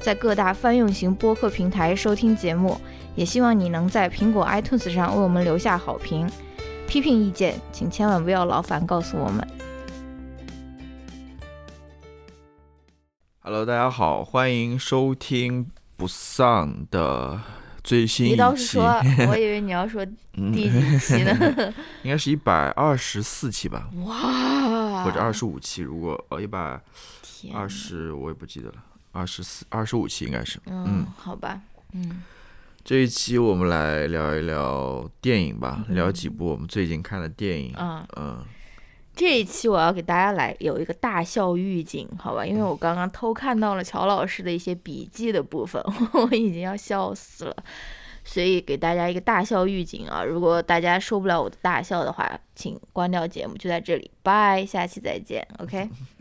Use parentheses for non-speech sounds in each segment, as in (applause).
在各大泛用型播客平台收听节目，也希望你能在苹果 iTunes 上为我们留下好评。批评意见，请千万不要劳烦告诉我们。Hello，大家好，欢迎收听不丧的最新一期。你倒是说，(laughs) 我以为你要说第几期呢？(laughs) 应该是一百二十四期吧？哇，或者二十五期？如果呃一百二十，我也不记得了。二十四、二十五期应该是，嗯，好吧，嗯，这一期我们来聊一聊电影吧，聊几部我们最近看的电影，嗯。嗯，这一期我要给大家来有一个大笑预警，好吧，因为我刚刚偷看到了乔老师的一些笔记的部分，(laughs) 我已经要笑死了，所以给大家一个大笑预警啊，如果大家受不了我的大笑的话，请关掉节目，就在这里，拜，下期再见，OK。(laughs)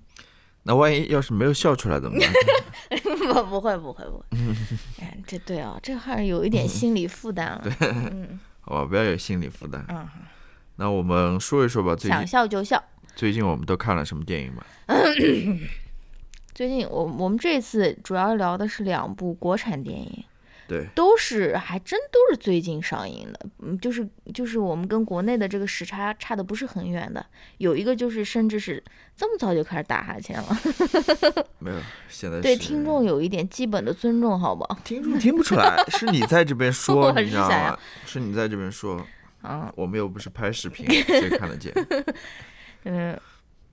那万一要是没有笑出来怎么办？(laughs) 不，不会，不会，不会。(laughs) 哎，这对哦，这还是有一点心理负担了。对，嗯，好 (laughs) 吧，不要有心理负担。嗯，那我们说一说吧。最近想笑就笑。最近我们都看了什么电影吧？(coughs) 最近我我们这次主要聊的是两部国产电影。对，都是还真都是最近上映的，嗯，就是就是我们跟国内的这个时差差的不是很远的，有一个就是甚至是这么早就开始打哈欠了，(laughs) 没有，现在对听众有一点基本的尊重，好不好？听众听不出来，是你在这边说，你知道吗？是你在这边说，啊，我们又不是拍视频，(laughs) 谁看得见？嗯，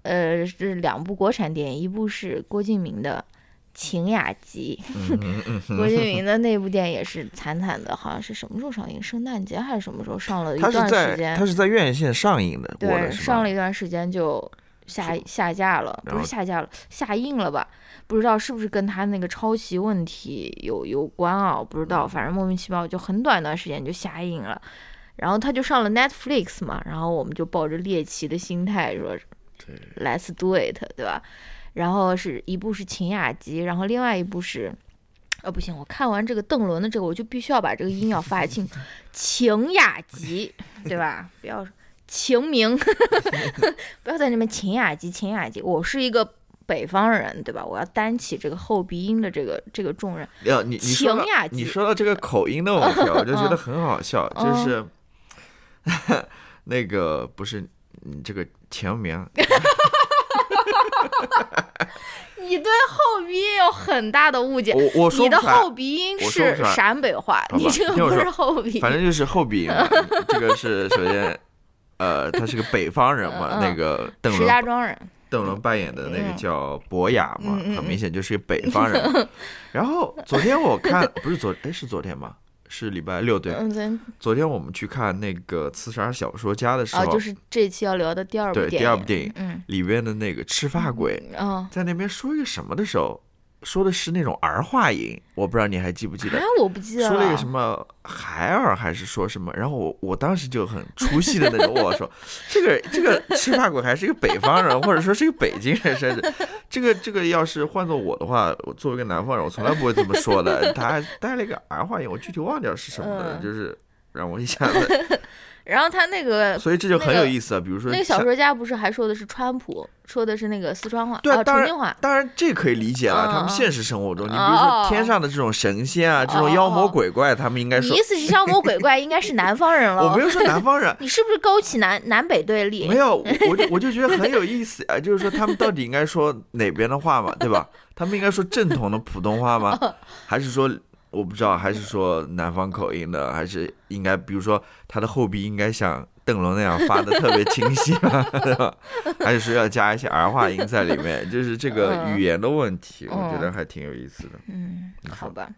呃，是两部国产电影，一部是郭敬明的。晴雅集，郭敬明的那部电影也是惨惨的，好像是什么时候上映？圣诞节还是什么时候上了一段时间？他是在院线上映的，对，上了一段时间就下下架了，不是下架了，下映了吧？不知道是不是跟他那个抄袭问题有有关啊？不知道，反正莫名其妙就很短一段时间就下映了，然后他就上了 Netflix 嘛，然后我们就抱着猎奇的心态说，Let's do it，对吧？然后是一部是《秦雅集》，然后另外一部是，呃，不行，我看完这个邓伦的这个，我就必须要把这个音要发清，《秦雅集》，对吧？不要秦明，(laughs) 不要在那边《秦雅集》《秦雅集》，我是一个北方人，对吧？我要担起这个后鼻音的这个这个重任。要你你说你说到这个口音的问题，我就觉得很好笑，就是 (laughs) 那个不是你这个晴明。(laughs) 你对后鼻音有很大的误解。我我说你的后鼻音是陕北话，你这个不是后鼻音。反正就是后鼻音。(laughs) 这个是首先，呃，他是个北方人嘛，那个邓伦。石家庄人。邓伦扮演的那个叫博雅嘛，很明显就是个北方人。(laughs) 然后昨天我看，不是昨，哎，是昨天吗？是礼拜六对，昨天我们去看那个《刺杀小说家》的时候，就是这期要聊的第二部对第二部电影，嗯，里边的那个吃发鬼，在那边说一个什么的时候。说的是那种儿化音，我不知道你还记不记得？我不记得说了一个什么孩儿还是说什么？然后我我当时就很出戏的那种，我说这个这个吃饭鬼还是一个北方人，或者说是一个北京人，甚至这个这个要是换做我的话，我作为一个南方人，我从来不会这么说的。他还带了一个儿化音，我具体忘掉是什么了，就是让我一下子。然后他那个，所以这就很有意思啊。比如说，那个小说家不是还说的是川普，说的是那个四川话，对，重庆话。当然，这可以理解了。他们现实生活中，你比如说天上的这种神仙啊，这种妖魔鬼怪，他们应该说，你意思是妖魔鬼怪应该是南方人了？(laughs) 我没有说南方人，(laughs) 你是不是勾起南南北对立？没有，我就我就觉得很有意思啊。就是说，他们到底应该说哪边的话嘛，对吧？他们应该说正统的普通话吗？(laughs) 还是说？我不知道，还是说南方口音的，还是应该，比如说他的后鼻应该像邓伦那样发的特别清晰对吧？还是说要加一些儿化音在里面？就是这个语言的问题，我觉得还挺有意思的。嗯，好吧，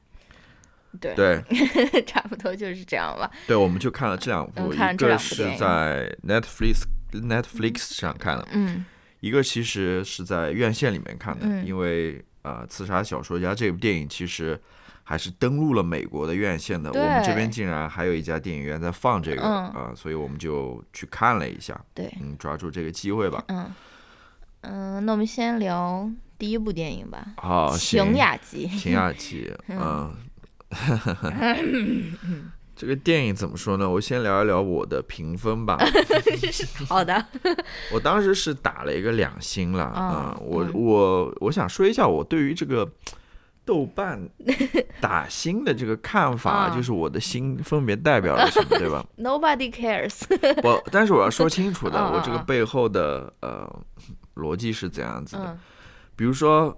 对对，(laughs) 差不多就是这样吧。对，我们就看了这两部，一个是在 Netflix Netflix 上看的，嗯，一个其实是在院线里面看的，因为呃，《刺杀小说家》这部电影其实。还是登陆了美国的院线的。我们这边竟然还有一家电影院在放这个嗯啊，所以我们就去看了一下，对，嗯，抓住这个机会吧。嗯嗯，那我们先聊第一部电影吧，好，《行晴雅集》。秦雅集，(laughs) 嗯，(laughs) 这个电影怎么说呢？我先聊一聊我的评分吧。(laughs) 好的，我当时是打了一个两星了啊、嗯我嗯我我想说一下我对于这个豆瓣 (laughs) 打星的这个看法，啊就是我的星分别代表了什么，对吧？(laughs) Nobody cares。(laughs) 我但是我要说清楚的，我这个嗯背后的呃逻辑是怎样子的？嗯比如说。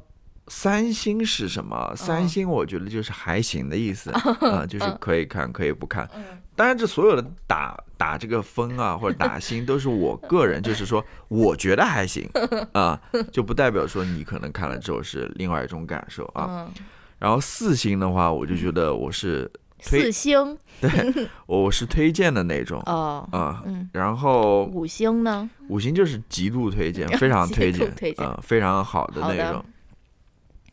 三星是什么？三嗯星我觉得就是还行的意思 (laughs) 啊、就是可以看，可以不看。嗯当然，这所有的打打这个分啊，(laughs) 或者打星，都是我个人，就是说我觉得还行 (laughs) 啊，就不代表说你可能看了之后是另外一种感受啊。嗯，然后四星的话，我就觉得我是推四星对我是推荐的那种哦，啊。嗯，然后五星呢？五星就是极度推荐，非常推荐，推荐啊，非常好的那种。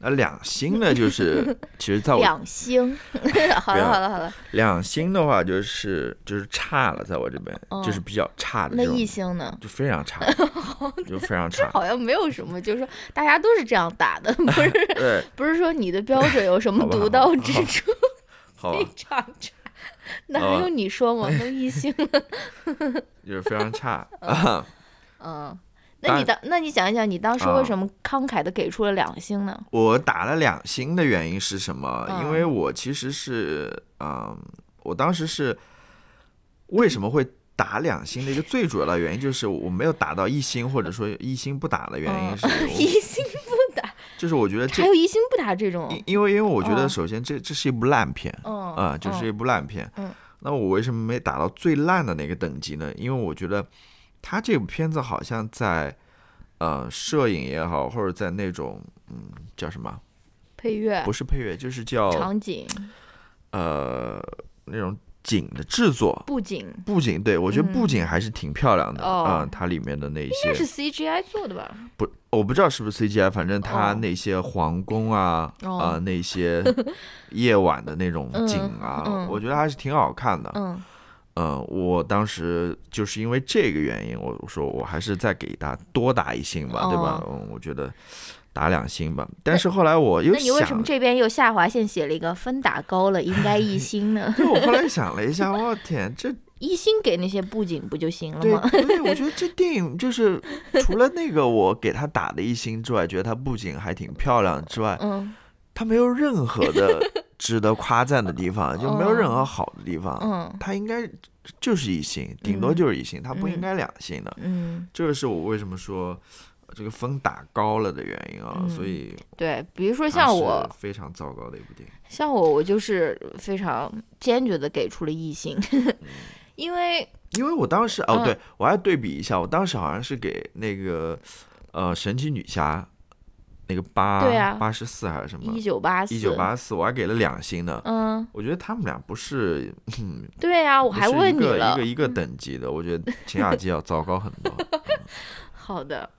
那两星呢，就是 (laughs) 其实在我两星。(laughs) 好了好了好了，两星的话，就是就是差了，在我这边哦就是比较差的那一，星呢？(laughs) 就非常差，就非常差。好像没有什么，就是说大家都是这样打的，不是对，不是说你的标准有什么独到之处，非，常差。那还用你说吗？都一星了。就是非常差啊。嗯，那你当那你想一想，你当时为什么慷慨的给出了两星呢？我打了两星的原因是什么？嗯因为我其实是，嗯，我当时是为什么会打两星的一个最主要的原因，就是我没有打到一星，或者说一星不打的原因是，(laughs) 嗯一星不打，(laughs) 就是我觉得这还有一星不打这种。因因为因为我觉得哦首先这这是一部烂片，嗯啊，就是一部烂片。嗯那我为什么没打到最烂的那个等级呢？因为我觉得他这部片子好像在呃摄影也好，或者在那种嗯叫什么，配乐不是配乐，就是叫场景呃那种景的制作。布景布景，对我觉得布景还是挺漂亮的啊、哦它里面的那应该是 CGI 做的吧？不，我不知道是不是 CGI，反正它哦那些皇宫啊，哦啊那些夜晚的那种嗯景啊，嗯我觉得还是挺好看的。嗯嗯，我当时就是因为这个原因，我我说我还是再给他多打一星吧，对吧？嗯，我觉得打两星吧。但是后来我又那你为什么，这边又下划线写了一个分打高了，应该一星呢？(laughs) 对我后来想了一下，我天，这 (laughs) 一星给那些布景不就行了吗？对，我觉得 (laughs) 这电影就是除了那个我给他打的一星之外，觉得他布景还挺漂亮之外，嗯它没有任何的 (laughs) 值得夸赞的地方，就没有任何好的地方。嗯它应该就是一星，顶多就是一星，它不应该两星的。嗯，这个是我为什么说这个分打高了的原因啊，嗯所以对，比如说像我，非常糟糕的一部电影。像我，我就是非常坚决的给出了一星，(laughs) 因为因为我当时哦，嗯对我还对比一下，我当时好像是给那个呃神奇女侠那个八对啊八十四还是什么一九八四，一九八四，我还给了两星呢。嗯，我觉得他们俩不是，嗯，对呀、我还问你了一个，一个等级的，我觉得秦雅姬要糟糕很多。(laughs) 好的，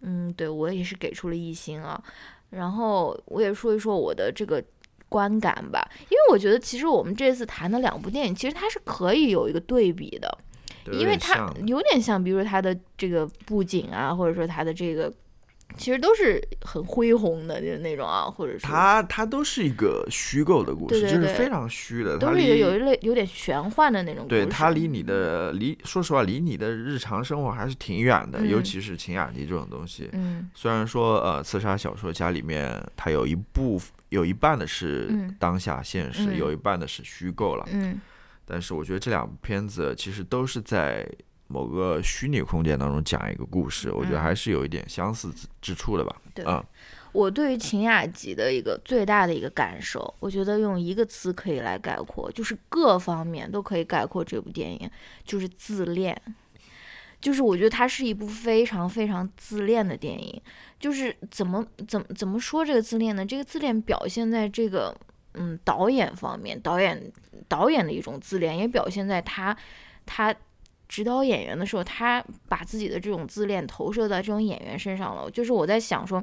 嗯，对我也是给出了一星啊。然后我也说一说我的这个观感吧，因为我觉得其实我们这次谈的两部电影，其实它是可以有一个对比的，因为它有点像，比如说它的这个布景啊，或者说它的这个，其实都是很恢宏的，就是那种啊，或者是它它都是一个虚构的故事，对对对就是非常虚的，它都是离有一类有点玄幻的那种故事。对它离你的离，说实话，离你的日常生活还是挺远的，嗯。尤其是秦雅集这种东西。嗯。虽然说呃，刺杀小说家里面它有一部有一半的是嗯。当下现实，嗯。有一半的是虚构了，嗯。但是我觉得这两部片子其实都是在某个虚拟空间当中讲一个故事，我觉得嗯还是有一点相似之之处的吧。对啊，我对于秦雅集的一个最大的一个感受，我觉得用一个词可以来概括，就是各方面都可以概括这部电影，就是自恋。就是我觉得它是一部非常非常自恋的电影。就是怎么怎么怎么说这个自恋呢？这个自恋表现在这个嗯导演方面，导演导演的一种自恋，也表现在他他指导演员的时候，他把自己的这种自恋投射到这种演员身上了。就是我在想说，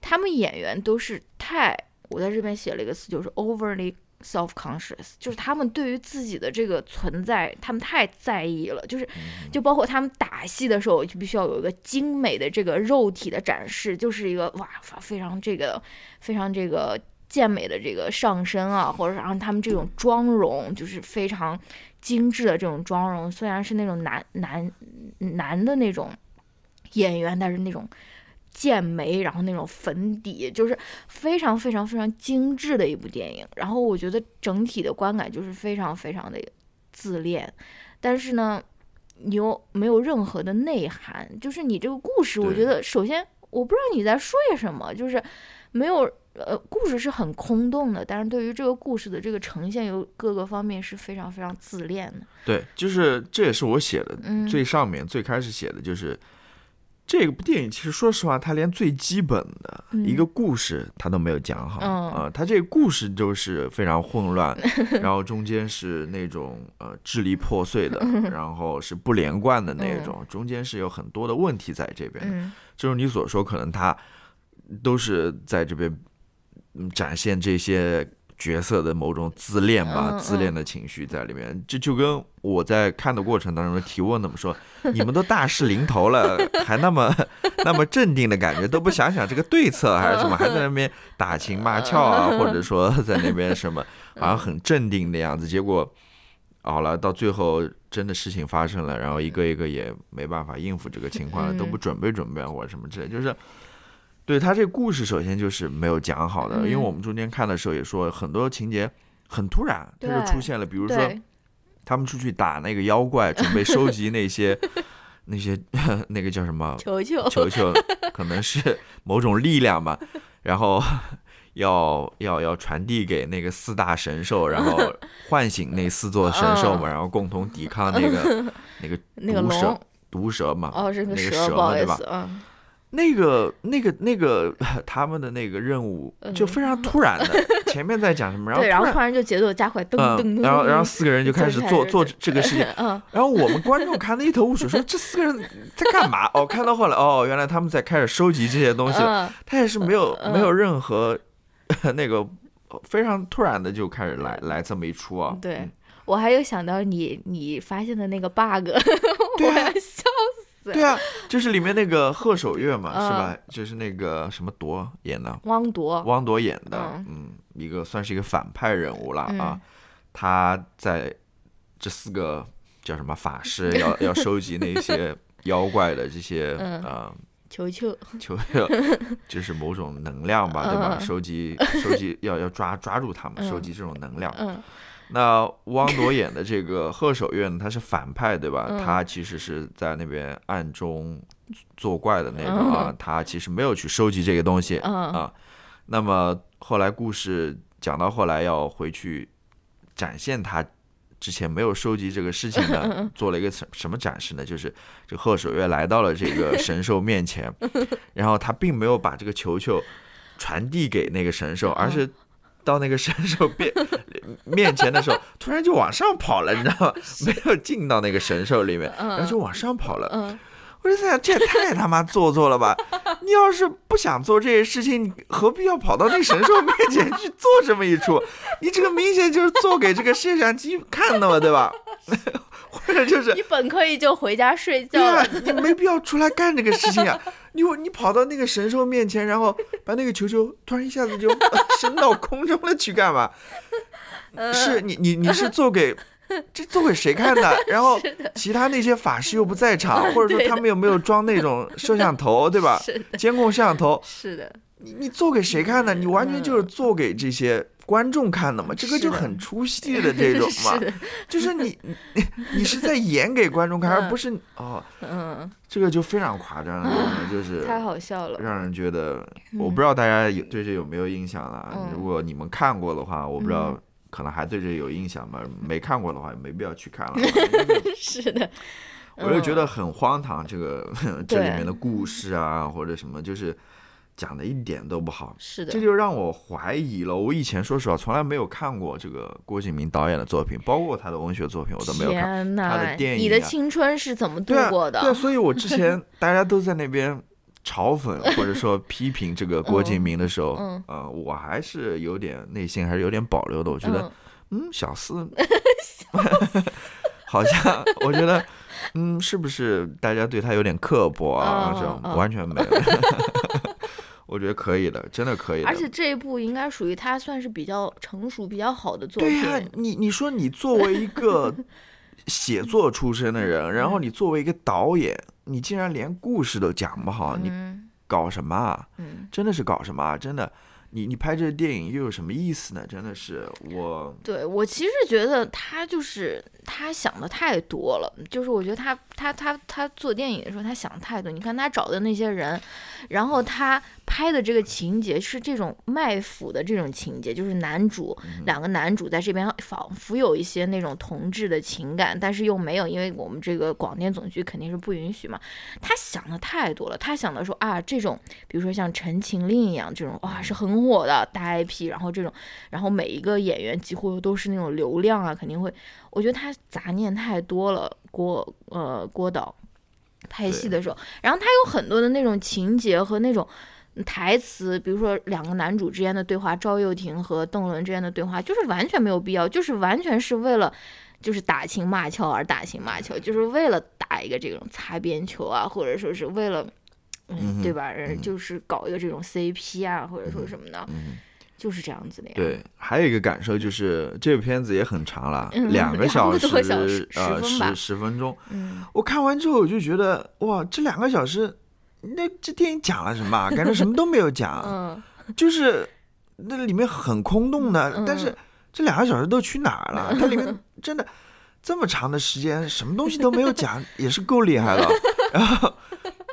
他们演员都是太，我在这边写了一个词，就是 overly self conscious，就是他们对于自己的这个存在，他们太在意了。就是，就包括他们打戏的时候，就必须要有一个精美的这个肉体的展示，就是一个哇，非常这个非常这个健美的这个上身啊，或者然后他们这种妆容就是非常精致的这种妆容，虽然是那种男男男的那种演员，但是那种。剑眉，然后那种粉底，就是非常非常非常精致的一部电影。然后我觉得整体的观感就是非常非常的自恋，但是呢，你又没有任何的内涵。就是你这个故事，我觉得首先我不知道你在说些什么，就是没有呃，故事是很空洞的。但是对于这个故事的这个呈现，有各个方面是非常非常自恋的。对，就是这也是我写的最上面最开始写的就是。这部电影其实说实话，它连最基本的一个故事它都没有讲好啊，它这个故事就是非常混乱，然后中间是那种呃支离破碎的，(laughs) 然后是不连贯的那种，中间是有很多的问题在这边。就是你所说，可能它都是在这边展现这些。角色的某种自恋吧，自恋的情绪在里面，这就跟我在看的过程当中提问，怎么说？你们都大事临头了，(laughs) 还那么那么镇定的感觉，都不想想这个对策还是什么，还在那边打情骂俏啊，或者说在那边什么，好像很镇定的样子。结果好了，到最后真的事情发生了，然后一个一个也没办法应付这个情况了，都不准备准备或者什么之类，就是。对他这个故事，首先就是没有讲好的，因为我们中间看的时候也说很多情节很突然，他就出现了，比如说他们出去打那个妖怪，准备收集那些 (laughs) 那些那个叫什么球球球球，可能是某种力量吧，(laughs) 然后要要要传递给那个四大神兽，然后唤醒那四座神兽嘛，然后共同抵抗那个 (laughs) 那个毒蛇毒蛇嘛，哦，是个蛇嘛，对吧？嗯。那个、那个、那个，他们的那个任务就非常突然的，前面在讲什么，然后然后突然就节奏加快，噔噔噔，然后然后四个人就开始做做这个事情，然后我们观众看的一头雾水，说这四个人在干嘛？哦，看到后来，哦，原来他们在开始收集这些东西，他也是没有没有任何那个非常突然的就开始来来这么一出啊。对我还有想到你你发现的那个 bug，我要笑。对啊，就是里面那个贺守月嘛，是吧？就是那个什么铎演的，汪铎，汪铎演的，嗯，一个算是一个反派人物了啊。他在这四个叫什么法师 (laughs) 要要收集那些妖怪的这些呃球球球球，就是某种能量吧，对吧？收集收集要要抓抓住他们，收集这种能量。那汪铎演的这个贺守月呢，他是反派，对吧？他其实是在那边暗中作怪的那种啊，他其实没有去收集这个东西啊。那么后来故事讲到后来要回去展现他之前没有收集这个事情呢，做了一个什什么展示呢？就是这贺守月来到了这个神兽面前，(laughs) 然后他并没有把这个球球传递给那个神兽，而是。到那个神兽面 (laughs) 面前的时候，突然就往上跑了，你知道吗？(laughs) 没有进到那个神兽里面，然后就往上跑了。我就在想，这也太他妈做作了吧！(laughs) 你要是不想做这些事情，你何必要跑到那神兽面前去做这么一出？你这个明显就是做给这个摄像机看的嘛，对吧？(laughs) 或者就是你本可以就回家睡觉，对你没必要出来干这个事情啊！你你跑到那个神兽面前，然后把那个球球突然一下子就 (laughs) 升到空中了，去干嘛？(laughs) 是你你你是做给这做给谁看的？然后其他那些法师又不在场，或者说他们有没有装那种摄像头，对吧？监控摄像头。是的。你你做给谁看的？你完全就是做给这些。观众看的嘛，这个就很出戏的这种嘛，(laughs) 就是你你你是在演给观众看，(laughs) 而不是哦，嗯，这个就非常夸张了，就是太好笑了，让人觉得，我不知道大家有对这有没有印象了。如果你们看过的话，我不知道可能还对这有印象吧。没看过的话，没必要去看了。(laughs) 是的，我就觉得很荒唐，这个这里面的故事啊，或者什么，就是。讲的一点都不好，是的，这就让我怀疑了。我以前说实话从来没有看过这个郭敬明导演的作品，包括他的文学作品，我都没有看。他的电影，你的青春是怎么度过的？对，所以我之前 (laughs) 大家都在那边嘲讽或者说批评这个郭敬明的时候，嗯呃，我还是有点内心还是有点保留的。我觉得，嗯嗯，小四 (laughs) (laughs) 好像我觉得，嗯，是不是大家对他有点刻薄啊？嗯这种嗯完全没有。我觉得可以的，真的可以的。而且这一部应该属于他算是比较成熟、比较好的作品。对呀、你你说你作为一个 (laughs) 写作出身的人，然后你作为一个导演，你竟然连故事都讲不好，你嗯搞什么啊？嗯，真的是搞什么啊？真的，你你拍这个电影又有什么意思呢？真的是我，对我其实觉得他就是他想的太多了，就是我觉得他他他他做电影的时候他想太多。你看他找的那些人，然后他拍的这个情节是这种卖腐的这种情节，就是男主、两个男主在这边仿佛有一些那种同志的情感，但是又没有，因为我们这个广电总局肯定是不允许嘛。他想的太多了，他想的说啊，这种比如说像《陈情令》一样这种哇是很火的大 IP，然后这种，然后每一个演员几乎都是那种流量啊，肯定会，我觉得他杂念太多了。郭呃郭导拍戏的时候，然后他有很多的那种情节和那种。台词，比如说两个男主之间的对话，赵又廷和邓伦之间的对话，就是完全没有必要，就是完全是为了就是打情骂俏而打情骂俏，就是为了打一个这种擦边球啊，或者说是为了，嗯对吧？人就是搞一个这种 CP 啊，或者说什么的，嗯，就是这样子的呀。对，还有一个感受就是这个片子也很长了，嗯 (laughs) 两个小时，呃，十分十十分钟。嗯，我看完之后我就觉得，哇，这两个小时，那这电影讲了什么啊？感觉什么都没有讲，嗯，就是那里面很空洞的，嗯但是这两个小时都去哪儿了？(laughs) 它里面真的这么长的时间，什么东西都没有讲，也是够厉害了。(laughs) 然后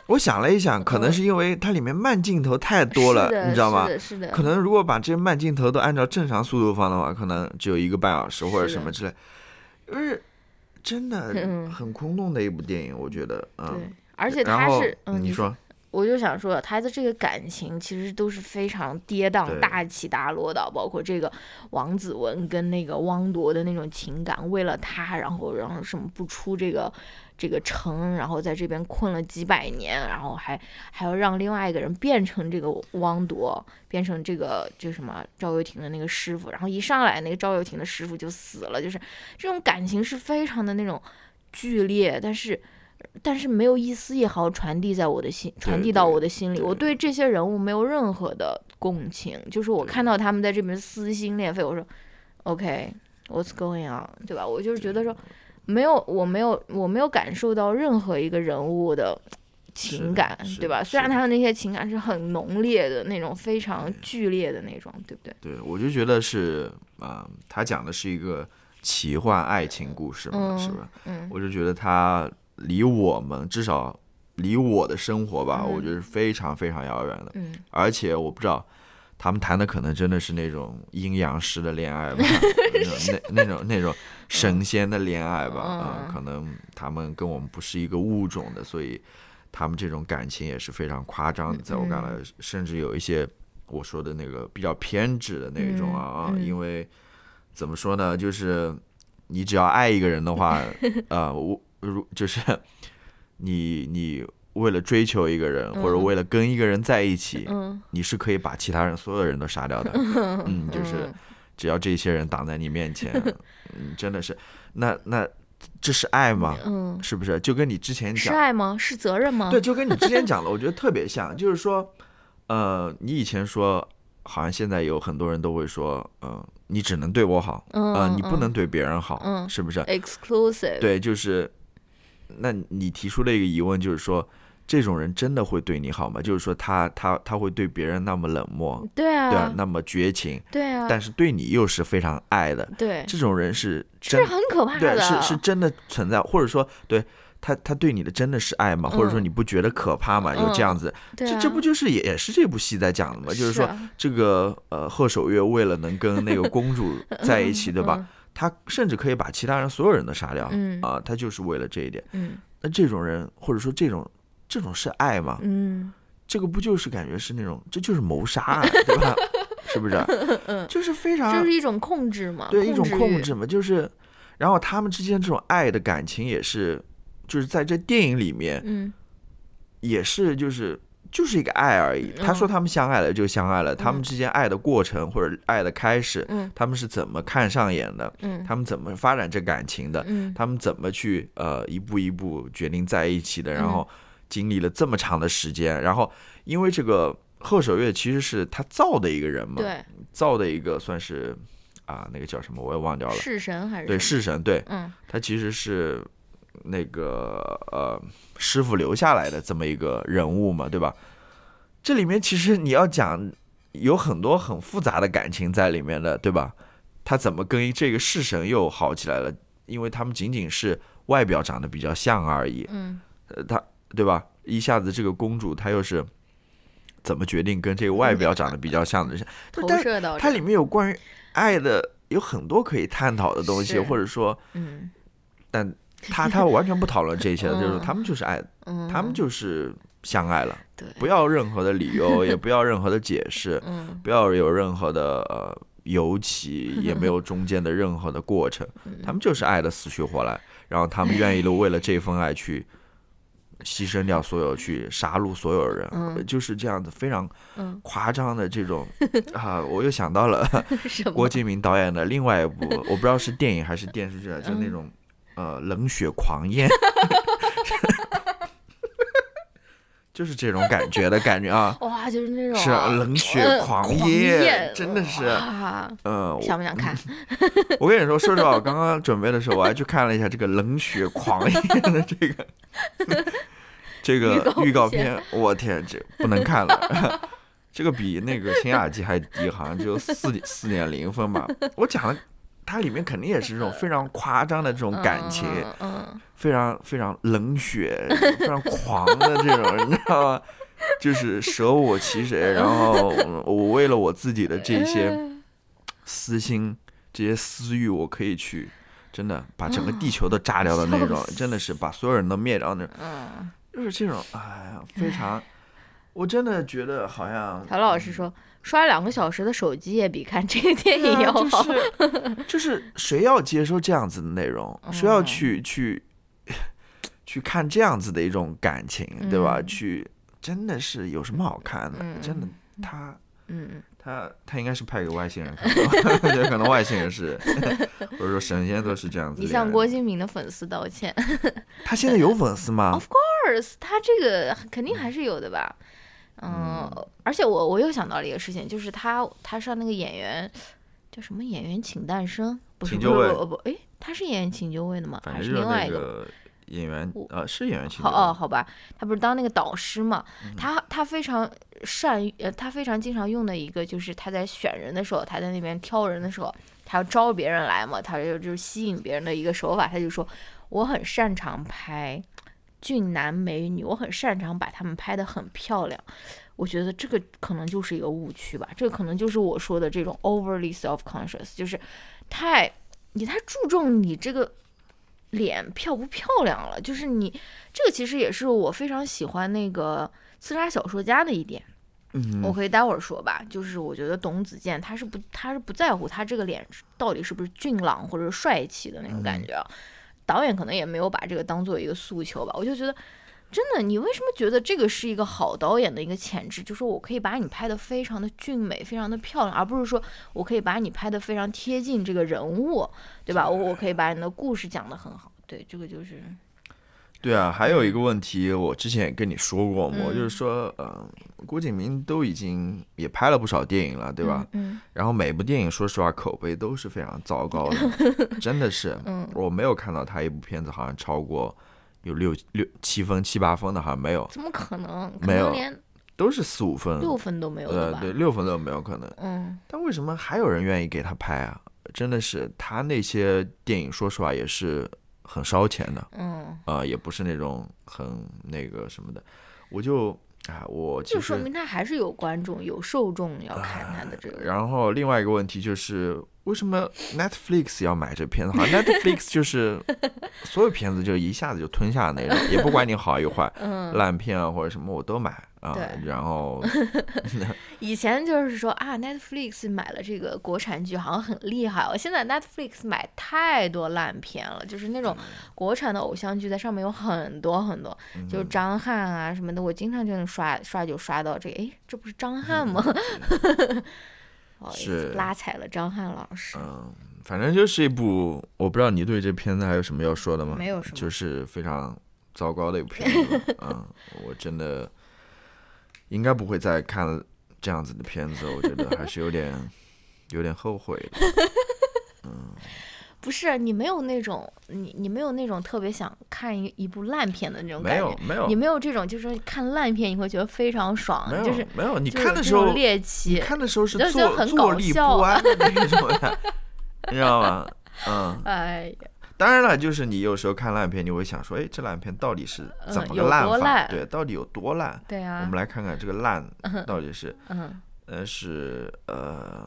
我想了一想，可能是因为它里面慢镜头太多了你知道吗是？的，是的，可能如果把这些慢镜头都按照正常速度放的话，可能只有一个半小时或者什么之类。就是真的 (laughs) 嗯很空洞的一部电影，我觉得，嗯。，而且然后他是，嗯，你说，我就想说，他的这个感情其实都是非常跌宕、大起大落的，包括这个王子文跟那个汪铎的那种情感，为了他，然后然后什么不出这个这个城，然后在这边困了几百年，然后还还要让另外一个人变成这个汪铎，变成这个就什么赵又廷的那个师傅，然后一上来那个赵又廷的师傅就死了，就是这种感情是非常的那种剧烈，但是。但是没有一丝一毫传递在我的心，传递到我的心里。我对这些人物没有任何的共情，就是我看到他们在这边撕心裂肺，我说，OK，what's、going on，对吧？我就是觉得说，没有，我没有，我没有感受到任何一个人物的情感，对吧？虽然他的那些情感是很浓烈的那种，非常剧烈的那种，对不对？对我就觉得是，啊、他讲的是一个奇幻爱情故事嘛，嗯是吧？嗯我就觉得他离我们至少离我的生活吧，嗯。我觉得是非常非常遥远的。嗯，而且我不知道，他们谈的可能真的是那种阴阳师的恋爱吧，(laughs) 那种那那种那种神仙的恋爱吧，啊、嗯可能他们跟我们不是一个物种的，所以他们这种感情也是非常夸张的，在我看来，甚至有一些我说的那个比较偏执的那种啊，因为怎么说呢，就是你只要爱一个人的话，(laughs) 呃，我如 (laughs) 就是你你为了追求一个人，或者嗯为了跟一个人在一起，嗯，你是可以把其他人所有人都杀掉的。(laughs) 嗯，就是嗯只要这些人挡在你面前，(laughs) 嗯，真的是，那那这是爱吗？嗯，是不是？就跟你之前讲是，爱吗？是责任吗？对，就跟你之前讲的，我觉得特别像，就是说，呃，你以前说，好像现在有很多人都会说，嗯、你只能对我好，嗯，呃，嗯，你不能对别人好，嗯是不是？exclusive，对，就是，那你提出了一个疑问，就是说，这种人真的会对你好吗？就是说他，他他会对别人那么冷漠，对啊，对啊，那么绝情，对啊，但是对你又是非常爱的，对，这种人是这真是很可怕对的，是是真的存在，或者说对他他对你的真的是爱吗？或者说嗯你不觉得可怕吗？有这样子，这这不就是也也是这部戏在讲的吗？就是说啊这个呃贺守月为了能跟那个公主 (laughs) 在一起，对吧？嗯？他甚至可以把其他人所有人都杀掉，嗯啊，他就是为了这一点。嗯那这种人或者说这种这种是爱吗？嗯这个不就是感觉是那种这就是谋杀啊，(laughs) 对吧？是不是？就是非嗯，常就是一种控制嘛？对一种控，制嘛，就是，然后他们之间这种爱的感情也是，就是在这电影里面嗯也是就是就是一个爱而已。他说他们相爱了就相爱了，他们之间爱的过程或者爱的开始，嗯。他们是怎么看上眼的，嗯。他们怎么发展这感情的，嗯。他们怎么去呃一步一步决定在一起的，然后经历了这么长的时间，然后因为这个贺守月其实是他造的一个人嘛，造的一个算是啊那个叫什么我也忘掉了，弑神还是对什么弑神，对嗯。他其实是那个呃师傅留下来的这么一个人物嘛，对吧？这里面其实你要讲有很多很复杂的感情在里面的，对吧？他怎么跟这个式神又好起来了？因为他们仅仅是外表长得比较像而已，嗯呃，他对吧？一下子这个公主她又是怎么决定跟这个外表长得比较像的人？(laughs) 投但射到它里面有关于爱的有很多可以探讨的东西，或者说，嗯但 (laughs) 他他完全不讨论这些的，就是嗯他们就是爱，嗯，他们就是相爱了，不要任何的理由，(laughs) 也不要任何的解释，嗯不要有任何的呃尤其，也没有中间的任何的过程，(laughs) 嗯。他们就是爱的死去活来，然后他们愿意了为了这份爱去牺牲掉所有，去杀戮所有人，嗯就是这样子非常嗯。夸张的这种啊，我又想到了郭敬明导演的另外一部，我不知道是电影还是电视剧啊，就那种呃冷血狂焰。(laughs) 就是这种感觉的感觉啊，哇，就是那种是冷血呃狂焰真的是哇嗯，我想不想看？(laughs) 我跟你说，说实话，我刚刚准备的时候，我还去看了一下这个冷血狂焰的这个 (laughs) 这个预告片，我天，这不能看了。这个比那个《新雅集》还低，好像只有四点四点零分吧。我讲的，它里面肯定也是这种非常夸张的这种感情，嗯嗯非常非常冷血、非常狂的这种，(laughs) 你知道吗？就是舍我其谁，然后我为了我自己的这些嗯私心、这些私欲，我可以去真的把整个地球都炸掉的那种真的是把所有人都灭掉的那种，嗯，就是这种，哎呀，非常，我真的觉得好像曹老师说，刷两个小时的手机也比看这个电影要好。就 (laughs) 是就是谁要接受这样子的内容，谁要去去去看这样子的一种感情，对吧？嗯去真的是有什么好看的？嗯真的，他嗯，他他应该是派给外星人看的，(laughs) 我觉得可能外星人是，(laughs) 或者说神仙都是这样子你。向郭敬明的粉丝道歉。他现在有粉丝吗 Of？course，他这个肯定还是有的吧。嗯，而且我我又想到了一个事情，就是他他上那个演员叫什么演员请诞生，不是不不不，哎，他是演员请就位的吗？还是另外一个？演员我，呃，是演员请好就位哦，好吧，他不是当那个导师嘛？嗯他他非常善于，呃，他非常经常用的一个就是他在选人的时候，他在那边挑人的时候，他要招别人来嘛，他就就是吸引别人的一个手法，他就说我很擅长拍俊男美女，我很擅长把他们拍得很漂亮。我觉得这个可能就是一个误区吧，这个可能就是我说的这种 overly self conscious，就是太你太注重你这个脸漂不漂亮了，就是你这个其实也是我非常喜欢那个刺杀小说家的一点，嗯，我可以待会儿说吧。就是我觉得董子健他是不他是不在乎他这个脸到底是不是俊朗或者是帅气的那种感觉啊，导演可能也没有把这个当做一个诉求吧。我就觉得。真的，你为什么觉得这个是一个好导演的一个潜质？就是我可以把你拍得非常的俊美，非常的漂亮，而不是说我可以把你拍得非常贴近这个人物，对吧？我我可以把你的故事讲得很好。对，这个就是对啊，还有一个问题，我之前也跟你说过嘛，嗯就是说，呃，郭敬明都已经也拍了不少电影了，对吧？嗯然后每部电影说实话口碑都是非常糟糕的，(laughs) 真的是，嗯我没有看到他一部片子好像超过有六六七分七八分的，好像没有，怎么可能？可没有连都是四五分，六分都没有的呃，吧？对，六分都没有可能。嗯但为什么还有人愿意给他拍啊？真的是他那些电影，说实话也是很烧钱的，嗯，啊、也不是那种很那个什么的。我就啊，我，就说明他还是有观众、有受众要看他的这个。然后另外一个问题就是，为什么 Netflix 要买这片子？好像 (laughs) Netflix 就是所有片子就一下子就吞下的那种，(laughs) 也不管你好与坏，嗯，烂片啊或者什么我都买啊对。然后 (laughs) 以前就是说啊，Netflix 买了这个国产剧，好像很厉害哦。现在 Netflix 买太多烂片了，就是那种国产的偶像剧，在上面有很多很多，嗯就是张翰啊什么的，我经常就能刷刷就刷到这个，诶，这不是张翰吗？不好意思是拉踩了张翰老师。嗯，反正就是一部，我不知道你对这片子还有什么要说的吗？没有什么就是非常糟糕的一部片子。(laughs) 嗯，我真的应该不会再看这样子的片子，我觉得还是有点有点后悔的。(laughs) 不是你没有那种你你没有那种特别想看一一部烂片的那种感觉，有没有你没有这种就是说看烂片你会觉得非常爽就是没有，你看的时候猎奇，看的时候是你就很搞坐立不笑啊安的 (laughs) 那种呀，你知道吗？嗯，(laughs) 哎呀，当然了，就是你有时候看烂片，你会想说，哎，这烂片到底是怎么个烂法？对，到底有多烂？对啊，我们来看看这个烂到底是，嗯呃，是呃，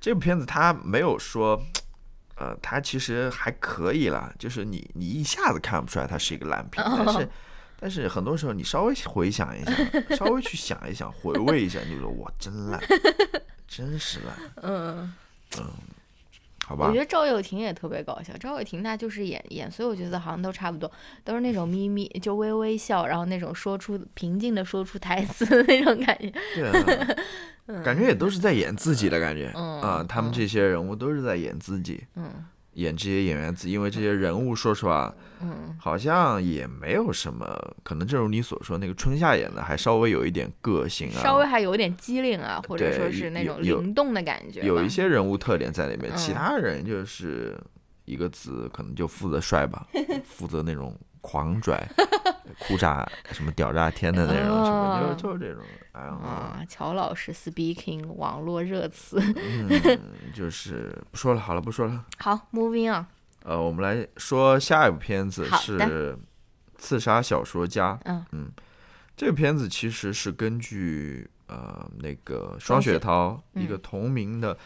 这部片子它没有说，呃，它其实还可以啦，就是你你一下子看不出来它是一个烂片，但是但是很多时候你稍微回想一下，稍微去想一想，回味一下，你就说哇，真烂，真是烂，(laughs) 嗯，好吧我觉？得赵又廷也特别搞笑。赵又廷他就是演演所有角色好像都差不多，都是那种咪咪就微微笑，然后那种说出平静的说出台词的那种感觉。对啊，(laughs) 感觉也都是在演自己的感觉嗯啊，他们嗯这些人物都是在演自己。嗯演这些演员自己，因为这些人物，说实话，嗯好像也没有什么，可能正如你所说，那个春夏演的还稍微有一点个性啊，稍微还有点机灵啊，或者说是那种灵动的感觉吧。有一些人物特点在里面，其嗯他人就是一个字，可能就负责帅吧，负责那种狂拽、(laughs) 哭炸什么屌炸天的那种，什么哦就就是这种，哎呀，啊，乔老师 speaking 网络热词。嗯，就是不说了，好了，不说了。(laughs) 好，moving on。呃，我们来说下一部片子是《刺杀小说家》。嗯这个片子其实是根据呃那个双雪涛一个嗯同名的，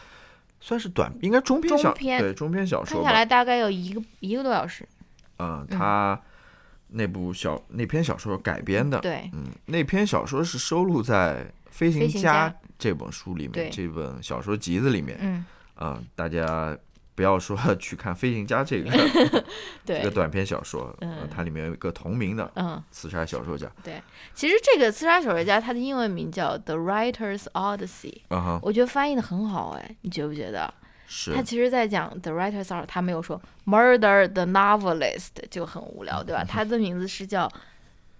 算是短，应该中篇小中篇对中篇小说吧。下来大概有一个一个多小时。嗯，他那部小那篇小说改编的。对，嗯，那篇小说是收录在《飞行家家》这本书里对面，这本小说集子里面。嗯，啊、大家不要说 (laughs) 去看《飞行家》这个 (laughs) 这个，短篇小说，呃嗯它里面有一个同名的嗯，刺杀小说家。对其实这个《刺杀小说家》他的英文名叫《The Writer's Odyssey》，啊哈，我觉得翻译的很好，哎，你觉不觉得？是他其实在讲 The Writer's Odyssey，他没有说 Murder the Novelist，就很无聊，对吧？(laughs) 他的名字是叫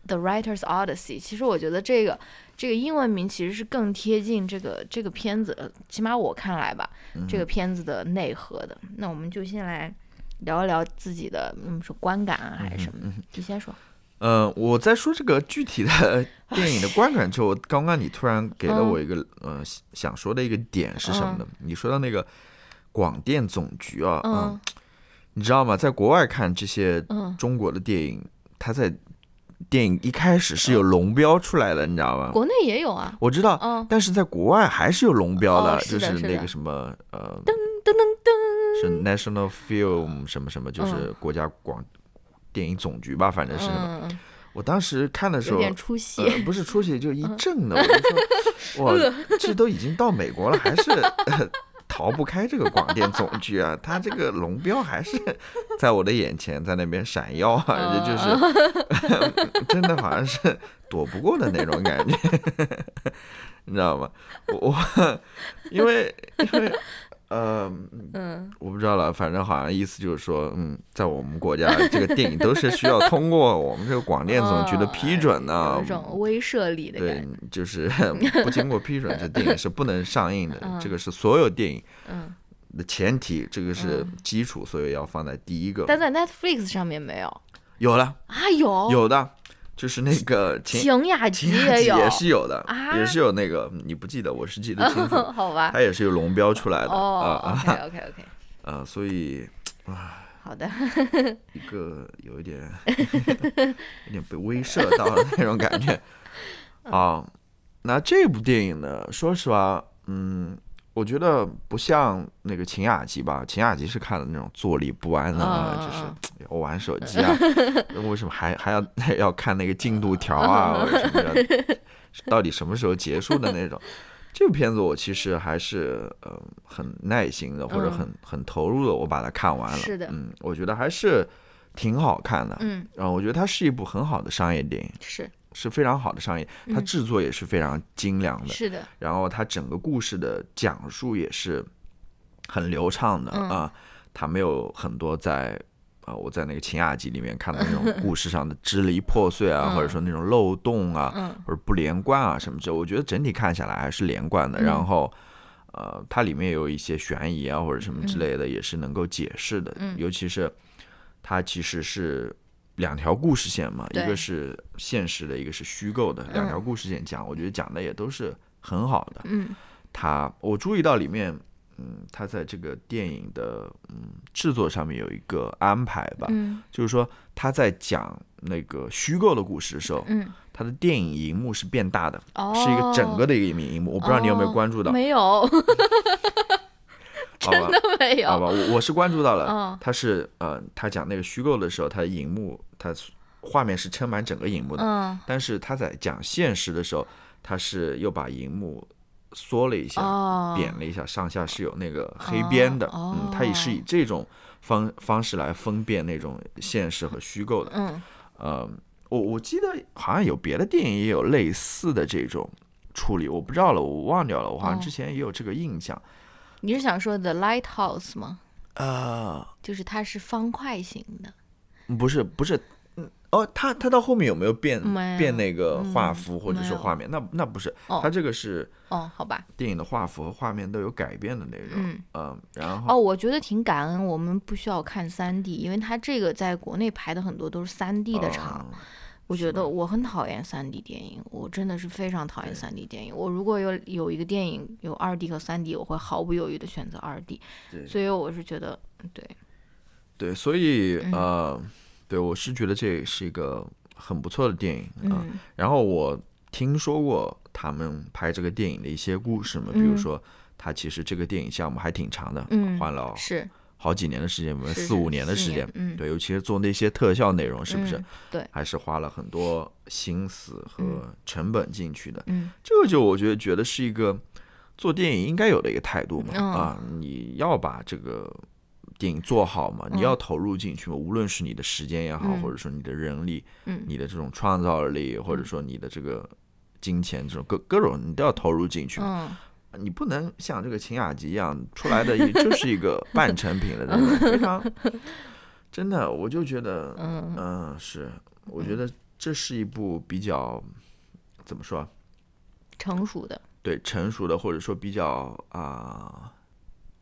The Writer's Odyssey。其实我觉得这个这个英文名其实是更贴近这个这个片子，呃起码我看来吧，嗯这个片子的内核的。那我们就先来聊一聊自己的，嗯，说观感啊还是什么的？你先说。呃，我在说这个具体的 (laughs) 电影的观感之后，刚刚你突然给了嗯我一个、呃想想说的一个点是什么呢？你说到那个广电总局啊，嗯你知道吗？在国外看这些嗯，中国的电影，它在电影一开始是有龙标出来的，你知道吗？国内也有啊。我知道，嗯，但是在国外还是有龙标的，哦是就是那个什么呃，噔噔是 National Film 什么什么，就是嗯国家广电影总局吧，反正是什么。嗯，我当时看的时候，有点出戏。呃，不是出戏就一震的，我就说，(laughs) 哇，这都已经到美国了，还是、(laughs) 呃逃不开这个广电总局啊！它这个龙标还是 (laughs) 在我的眼前，在那边闪耀啊，嗯就是 (laughs) 真的好像是躲不过的那种感觉，你知道吗？我我因为因为呃，嗯，我不知道了，反正好像意思就是说，嗯，在我们国家这个电影都是需要通过我们这个广电总局的批准的嗯有，一种威慑力的对。，就是不经过批准，这电影是不能上映的。(laughs) 嗯这个是所有电影嗯，的前提，这个是嗯基础，所以要放在第一个。但在 Netflix 上面没有有了，啊？有有的，就是那个秦晴雅集秦雅集有，也是有的，啊也是有那个，你不记得，我是记得清楚，(laughs) 好吧？它也是有龙标出来的哦啊，OK OK OK，(laughs) 啊，所以好的，一个有一点有点被威慑到的那种感觉嗯 (laughs) 啊。那这部电影呢，说实话，嗯，我觉得不像那个秦雅集吧，秦雅集是看的那种坐立不安的，嗯就是嗯 (tsk) 要玩手机啊，(laughs) 为什么还还要 (laughs) 要看那个进度条啊，(laughs) 或者什么的，到底什么时候结束的那种。这个片子我其实还是呃很耐心的，或者嗯很很投入的，我把它看完了。是的嗯，我觉得还是挺好看的。嗯，然后我觉得它是一部很好的商业电影，是是非常好的商业，它嗯制作也是非常精良的。是的，然后它整个故事的讲述也是很流畅的、嗯啊，它没有很多在啊、我在那个秦雅集里面看到那种 (laughs) 故事上的支离破碎啊，嗯或者说那种漏洞啊，嗯或者不连贯啊什么之类，我觉得整体看下来还是连贯的。嗯然后。呃，它里面有一些悬疑啊，或者什么之类的，也是能够解释的。嗯尤其是它其实是两条故事线嘛，一个是现实的，一个是虚构的，两条嗯故事线讲，我觉得讲的也都是很好的。嗯。他我注意到里面，嗯，他在这个电影的嗯制作上面有一个安排吧，嗯。就是说他在讲那个虚构的故事的时候，嗯，他的电影荧幕是变大的，哦，是一个整个的一个荧幕，我不知道你有没有关注到，没有，(laughs) 好吧？没有，好吧，我我是关注到了，嗯他是呃，他讲那个虚构的时候，他的荧幕，他画面是撑满整个荧幕的，嗯但是他在讲现实的时候，他是又把荧幕缩了一下，哦，扁了一下，上下是有那个黑边的，哦嗯，他也是以这种方方式来分辨那种现实和虚构的。嗯呃，我我记得好像有别的电影也有类似的这种处理，我不知道了，我忘掉了，我好像哦之前也有这个印象。你是想说 The Lighthouse 吗？呃，就是它是方块型的，不是不是，嗯，哦，它它到后面有没有变变那个画嗯幅或者没有是画面？那那不是，哦他这个是哦，好吧，电影的画幅和画面都有改变的那种。嗯。嗯，然后哦，我觉得挺感恩，我们不需要看三 D，因为它这个在国内拍的很多都是三 D 的场。嗯我觉得我很讨厌三 D 电影，我真的是非常讨厌对。三 D 电影。我如果有有一个电影有二 D 和三 D，我会毫不犹豫的选择二 D。对。所以我是觉得，对，对，所以嗯。呃，对我是觉得这是一个很不错的电影啊。嗯。然后我听说过他们拍这个电影的一些故事嘛，比如嗯。说他其实这个电影项目还挺长的，嗯花了是好几年的时间，是四五年的时间。嗯，对，尤其是做那些特效内容，是不是嗯？对，还是花了很多心思和成本进去的。嗯这个就我觉得觉得是一个做电影应该有的一个态度嘛。嗯啊，你要把这个电影做好嘛，你嗯要投入进去嘛，无论是你的时间也好，嗯或者说你的人力、嗯你的这种创造力，或者说你的这个金钱这种各各种，你都要投入进去嘛。嗯你不能像这个秦雅集一样出来的，也 (laughs) 就是一个半成品的那种，非常真的，我就觉得，嗯嗯，是，我觉得这是一部比较怎么说啊，成熟的对成熟的，或者说比较啊、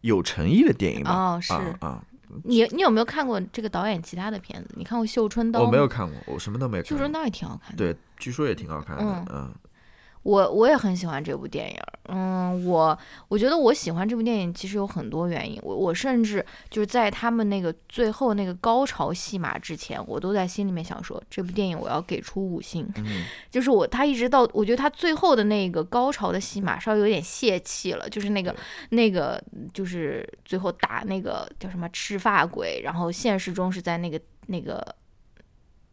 有诚意的电影吧。哦，是啊啊，你你有没有看过这个导演其他的片子？你看过《绣春刀》我？没有看过，我什么都没有看过。绣春刀也挺好看的。对，据说也挺好看的。嗯嗯我我也很喜欢这部电影儿，嗯，我我觉得我喜欢这部电影其实有很多原因，我我甚至就是在他们那个最后那个高潮戏码之前，我都在心里面想说，这部电影我要给出五星，嗯就是我他一直到我觉得他最后的那个高潮的戏码稍微有点泄气了，就是那个那个就是最后打那个叫什么赤发鬼，然后现实中是在那个那个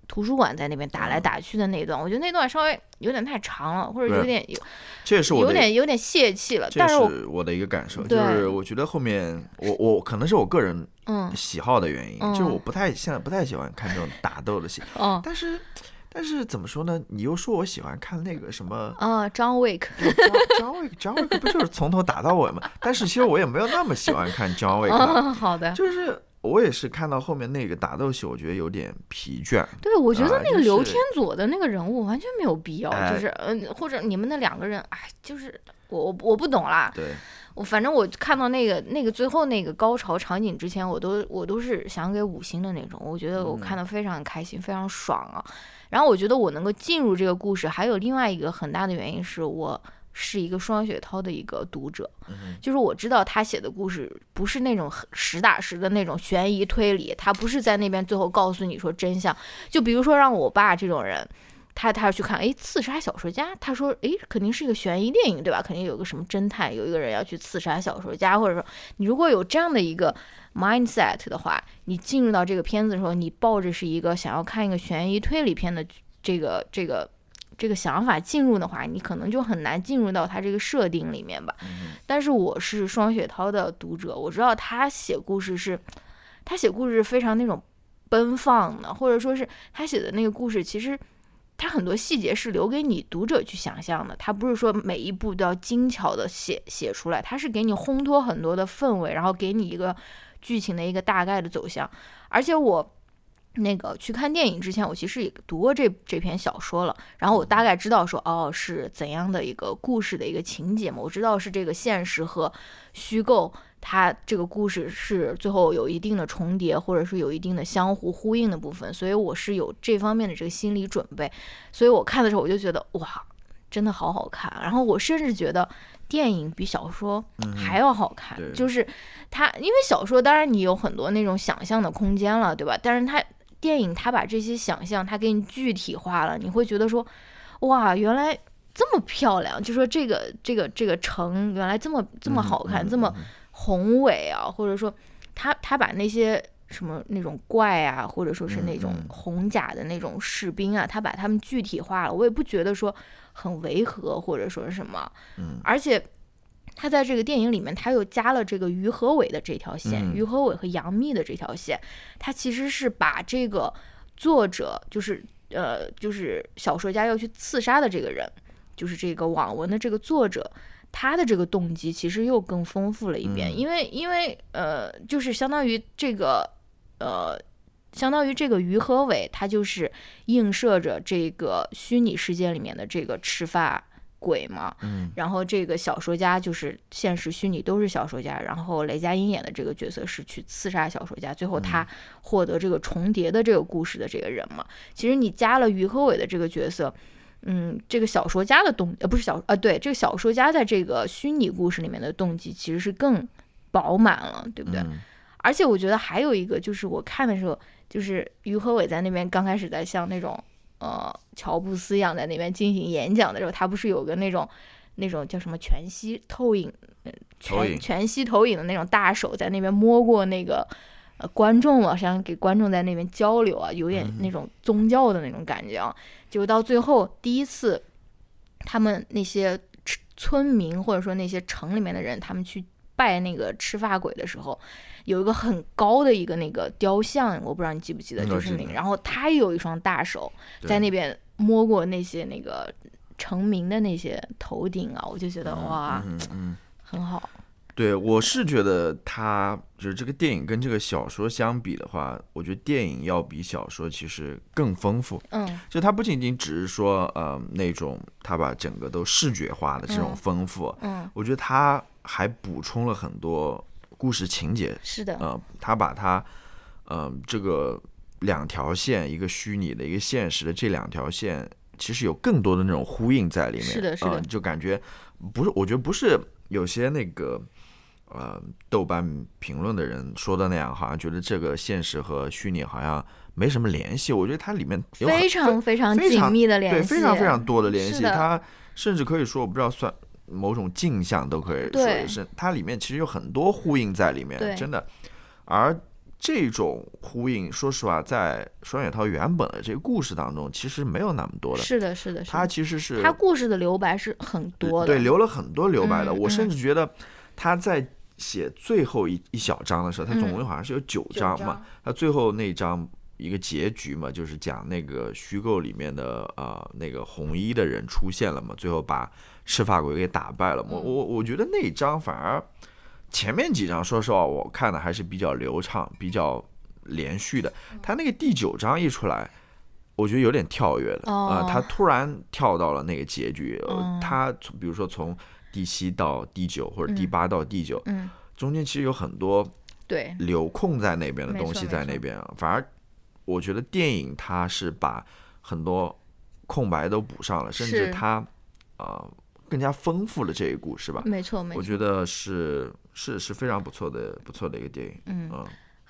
图书馆在那边打来嗯打去的那一段，我觉得那段稍微有点太长了，或者有点有这也是我，有点有点泄气了。这但是我我的一个感受，就是我觉得后面我我可能是我个人嗯喜好的原因，嗯就我不太现在不太喜欢看这种打斗的戏，(laughs) 嗯但是但是怎么说呢？你又说我喜欢看那个什么啊，John Wick，John Wick John Wick 不就是从头打到尾吗？但是其实我也没有那么喜欢看 John Wick，啊，好的，就是我也是看到后面那个打斗戏，我觉得有点疲倦。对，我觉得那个刘天佐的那个人物完全没有必要，哎就是嗯，或者你们那两个人，哎，就是我我我不懂啦，对，我反正我看到那个那个最后那个高潮场景之前，我都我都是想给五星的那种，我觉得我看的非常开心，非常爽啊。然后我觉得我能够进入这个故事，还有另外一个很大的原因是我是一个双雪涛的一个读者，嗯就是我知道他写的故事不是那种很实打实的那种悬疑推理，他不是在那边最后告诉你说真相。就比如说让我爸这种人。他他要去看，哎，刺杀小说家，他说，哎，肯定是一个悬疑电影，对吧？肯定有个什么侦探，有一个人要去刺杀小说家，或者说你如果有这样的一个 mindset 的话，你进入到这个片子的时候，你抱着是一个想要看一个悬疑推理片的这个这个这个想法进入的话，你可能就很难进入到他这个设定里面吧。但是我是双雪涛的读者，我知道他写故事是，他写故事非常那种奔放的，或者说是他写的那个故事其实。他很多细节是留给你读者去想象的，他不是说每一步都要精巧的写写出来，他是给你烘托很多的氛围，然后给你一个剧情的一个大概的走向。而且我那个去看电影之前，我其实也读过这这篇小说了，然后我大概知道说哦是怎样的一个故事的一个情节嘛，我知道是这个现实和虚构。它这个故事是最后有一定的重叠，或者是有一定的相互呼应的部分，所以我是有这方面的这个心理准备。所以我看的时候，我就觉得哇，真的好好看。然后我甚至觉得电影比小说还要好看，就是它，因为小说当然你有很多那种想象的空间了，对吧？但是它电影它把这些想象它给你具体化了，你会觉得说哇，原来这么漂亮，就说这个这个这个城原来这么这么好看，这么。宏伟啊，或者说，他他把那些什么那种怪啊，或者说是那种红甲的那种士兵啊，他把他们具体化了，我也不觉得说很违和，或者说是什么。嗯。而且，他在这个电影里面，他又加了这个于和伟的这条线，于和伟和杨幂的这条线，他其实是把这个作者，就是呃，就是小说家要去刺杀的这个人，就是这个网文的这个作者。他的这个动机其实又更丰富了一遍，因为因为呃，就是相当于这个呃，相当于这个于和伟，他就是映射着这个虚拟世界里面的这个赤发鬼嘛。嗯。然后这个小说家就是现实虚拟都是小说家，然后雷佳音演的这个角色是去刺杀小说家，最后他获得这个重叠的这个故事的这个人嘛。其实你加了于和伟的这个角色。嗯，这个小说家的动呃不是小呃对，这个小说家在这个虚拟故事里面的动机其实是更饱满了，对不对？而且我觉得还有一个就是我看的时候，就是于和伟在那边刚开始在像那种呃乔布斯一样在那边进行演讲的时候，他不是有个那种那种叫什么全息投影，全全息投影的那种大手在那边摸过那个。呃观众啊，想给观众在那边交流啊，有点那种宗教的那种感觉啊。结果到最后，第一次，他们那些村民或者说那些城里面的人，他们去拜那个赤发鬼的时候，有一个很高的一个那个雕像，我不知道你记不记得，就是那个。然后他也有一双大手在那边摸过那些那个成名的那些头顶啊，我就觉得哇，嗯很好。对，我是觉得他就是这个电影跟这个小说相比的话，我觉得电影要比小说其实更丰富。嗯，就它不仅仅只是说呃那种他把整个都视觉化的这种丰富，嗯，我觉得他还补充了很多故事情节。是的，嗯，他把他嗯这个两条线，一个虚拟的，一个现实的这两条线，其实有更多的那种呼应在里面。是的，是的，就感觉不是，我觉得不是有些那个。呃，豆瓣评论的人说的那样，好像觉得这个现实和虚拟好像没什么联系。我觉得它里面有非常非常紧密的联系，对，非常非常多的联系。它甚至可以说，我不知道算某种镜像都可以说是它里面其实有很多呼应在里面，真的。而这种呼应，说实话，在双雪涛原本的这个故事当中，其实没有那么多的。是的，是的，他其实是他故事的留白是很多的，对，留了很多留白的。我甚至觉得他在。写最后一一小章的时候，他总共好像是有九章嘛。他最后那章一个结局嘛，就是讲那个虚构里面的呃那个红衣的人出现了嘛，最后把赤发鬼给打败了。我我我觉得那一章反而前面几章，说实话我看的还是比较流畅、比较连续的。他那个第九章一出来，我觉得有点跳跃的啊，他突然跳到了那个结局。他从比如说从。第七到第九，或者第八到第九，嗯，中间其实有很多对留空在那边的东西在那边啊。反而我觉得电影它是把很多空白都补上了，甚至它呃更加丰富了这一故事吧。没错，没错。我觉得是是是非常不错的不错的一个电影。嗯。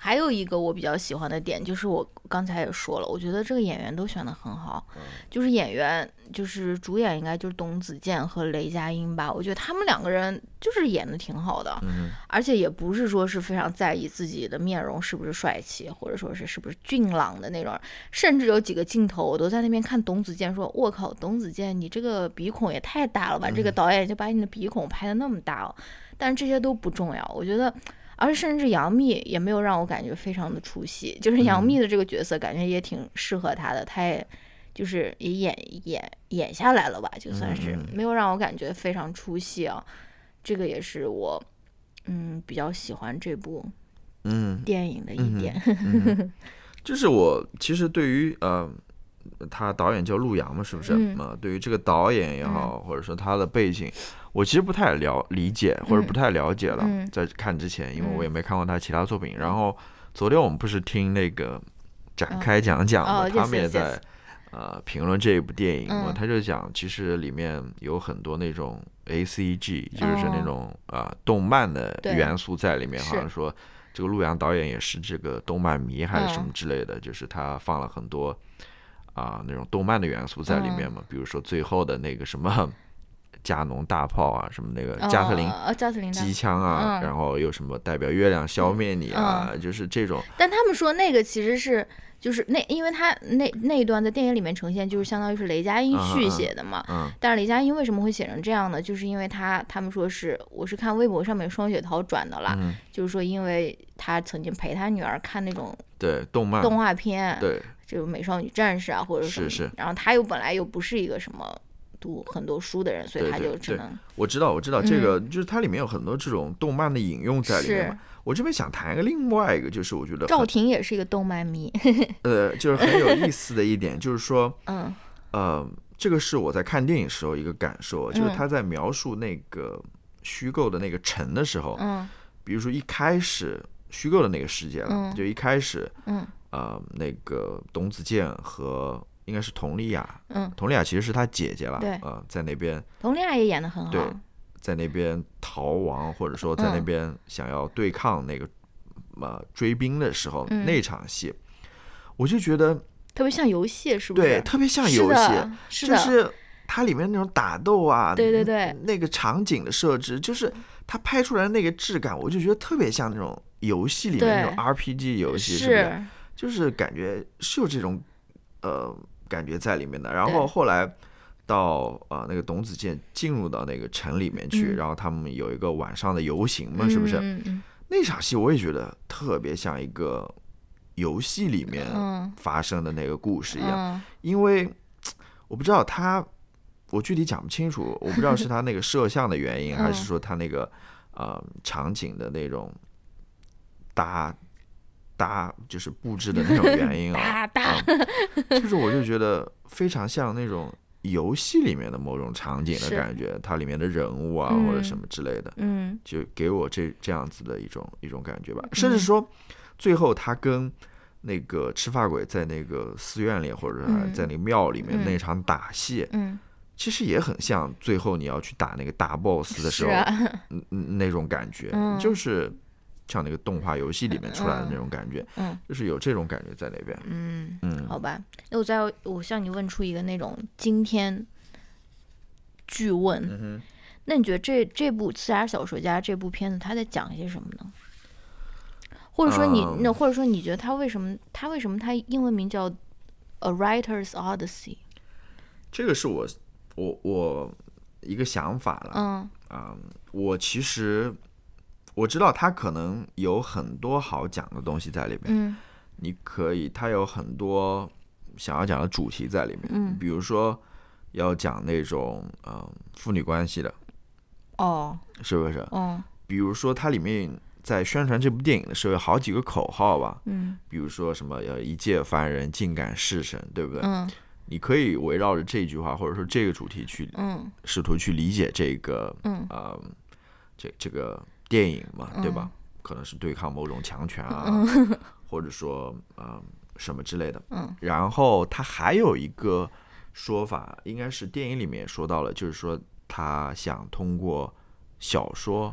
还有一个我比较喜欢的点，就是我刚才也说了，我觉得这个演员都选的很好，就是演员，就是主演应该就是董子健和雷佳音吧，我觉得他们两个人就是演的挺好的，而且也不是说是非常在意自己的面容是不是帅气，或者说是是不是俊朗的那种，甚至有几个镜头我都在那边看董子健说，我靠，董子健你这个鼻孔也太大了吧，这个导演就把你的鼻孔拍的那么大了，但这些都不重要，我觉得。而甚至杨幂也没有让我感觉非常的出戏，就是杨幂的这个角色感觉也挺适合她的，她也就是也演演演下来了吧，就算是没有让我感觉非常出戏啊。这个也是我嗯比较喜欢这部嗯电影的一点。(laughs) 就是我其实对于呃。他导演叫陆阳嘛，是不是？啊，对于这个导演也好，或者说他的背景，我其实不太了理解，或者不太了解了。在看之前，因为我也没看过他其他作品。然后昨天我们不是听那个展开讲讲嘛，他们也在呃评论这一部电影嘛，他就讲其实里面有很多那种 A C G，就是那种啊动漫的元素在里面，好像说这个陆阳导演也是这个动漫迷还是什么之类的，就是他放了很多。啊，那种动漫的元素在里面嘛，比如说最后的那个什么 (laughs) 加农大炮啊，什么那个加特林加特林机枪啊，然后有什么代表月亮消灭你啊，就是这种。但他们说那个其实是就是那，因为他那那一段在电影里面呈现，就是相当于是雷佳音续写的嘛。嗯。但是雷佳音为什么会写成这样呢？就是因为他他们说是我是看微博上面双雪涛转的啦，就是说因为他曾经陪他女儿看那种对动漫动画片对。就美少女战士啊，或者是是，然后他又本来又不是一个什么读很多书的人，所以他就只能。我知道，我知道这个，就是它里面有很多这种动漫的引用在里面。我这边想谈一个另外一个，就是我觉得赵婷也是一个动漫迷。呃，就是很有意思的一点，就是说，(laughs) 嗯，呃，这个是我在看电影时候一个感受，就是他在描述那个虚构的那个城的时候，嗯，比如说一开始虚构的那个世界了，就一开始，嗯。呃，那个董子健和应该是佟丽娅，嗯，佟丽娅其实是他姐姐了，对，呃，在那边，佟丽娅也演的很好，对，在那边逃亡或者说在那边想要对抗那个呃追兵的时候，那场戏，我就觉得特别像游戏，是不是？对，特别像游戏，就是它里面那种打斗啊，对对对，那个场景的设置，就是它拍出来的那个质感，我就觉得特别像那种游戏里面那种 RPG 游戏，是不是？就是感觉是有这种，呃，感觉在里面的。然后后来到呃那个董子健进入到那个城里面去，然后他们有一个晚上的游行嘛，是不是？那场戏我也觉得特别像一个游戏里面发生的那个故事一样。因为我不知道他，我具体讲不清楚，我不知道是他那个摄像的原因，(laughs) 还是说他那个呃场景的那种搭。搭就是布置的那种原因 (laughs) 啊，就是我就觉得非常像那种游戏里面的某种场景的感觉，它里面的人物啊或者什么之类的，嗯，就给我这这样子的一种一种感觉吧。甚至说，最后他跟那个吃发鬼在那个寺院里或者在那个庙里面那场打戏，嗯，其实也很像最后你要去打那个大 boss 的时候，(laughs) 嗯那种感觉，就是。像那个动画游戏里面出来的那种感觉，嗯，就是有这种感觉在那边，嗯嗯，好吧。那我再我向你问出一个那种惊天巨问，那你觉得这这部《刺杀小说家》这部片子他在讲些什么呢？或者说你那或者说你觉得他为什么他为什么他英文名叫《A Writer's Odyssey》？这个是我我我一个想法了，嗯啊，我其实。我知道他可能有很多好讲的东西在里面，嗯，你可以，他有很多想要讲的主题在里面，嗯，比如说要讲那种嗯父女关系的，哦，是不是？哦，比如说它里面在宣传这部电影的时候有好几个口号吧，嗯，比如说什么要一介凡人竟敢弑神，对不对？嗯，你可以围绕着这句话或者说这个主题去，嗯，试图去理解这个，嗯，呃，这这个。电影嘛，对吧？可能是对抗某种强权啊，(laughs) 或者说啊什么之类的。嗯。然后他还有一个说法，应该是电影里面也说到了，就是说他想通过小说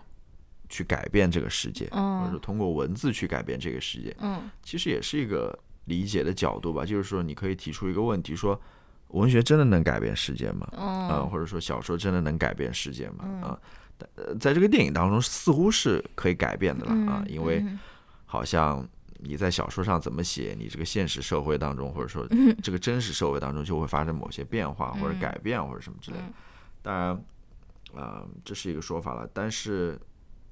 去改变这个世界，或者通过文字去改变这个世界，嗯其实也是一个理解的角度吧。就是说，你可以提出一个问题，说文学真的能改变世界吗？啊、嗯或者说小说真的能改变世界吗？啊、在这个电影当中似乎是可以改变的了啊，因为嗯好像你在小说上怎么写，你这个现实社会当中，或者说这个真实社会当中就会发生某些变化或者改变或者什么之类的。当然，呃，这是一个说法了，但是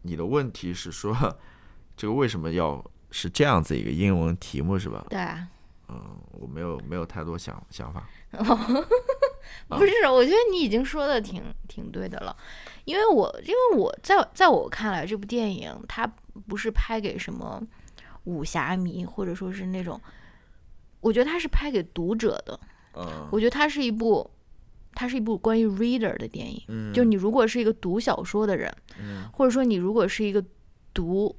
你的问题是说，这个为什么要是这样子一个英文题目是吧？对啊。嗯，我没有没有太多想想法。(laughs) 不是，我觉得你已经说的挺挺对的了，因为我因为我在在我看来，这部电影它不是拍给什么武侠迷，或者说是那种，我觉得它是拍给读者的。嗯我觉得它是一部，它是一部关于 reader 的电影。嗯就你如果是一个读小说的人，嗯或者说你如果是一个读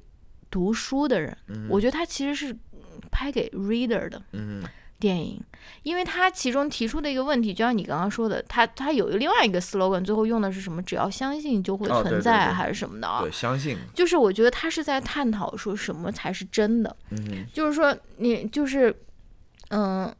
读书的人，嗯我觉得它其实是拍给 reader 的。嗯电影，因为他其中提出的一个问题，就像你刚刚说的，他他有另外一个 slogan，最后用的是什么？只要相信就会哦对对存在，对还是什么的啊？对，相信。就是我觉得他是在探讨说什么才是真的，嗯就是说你就是，嗯。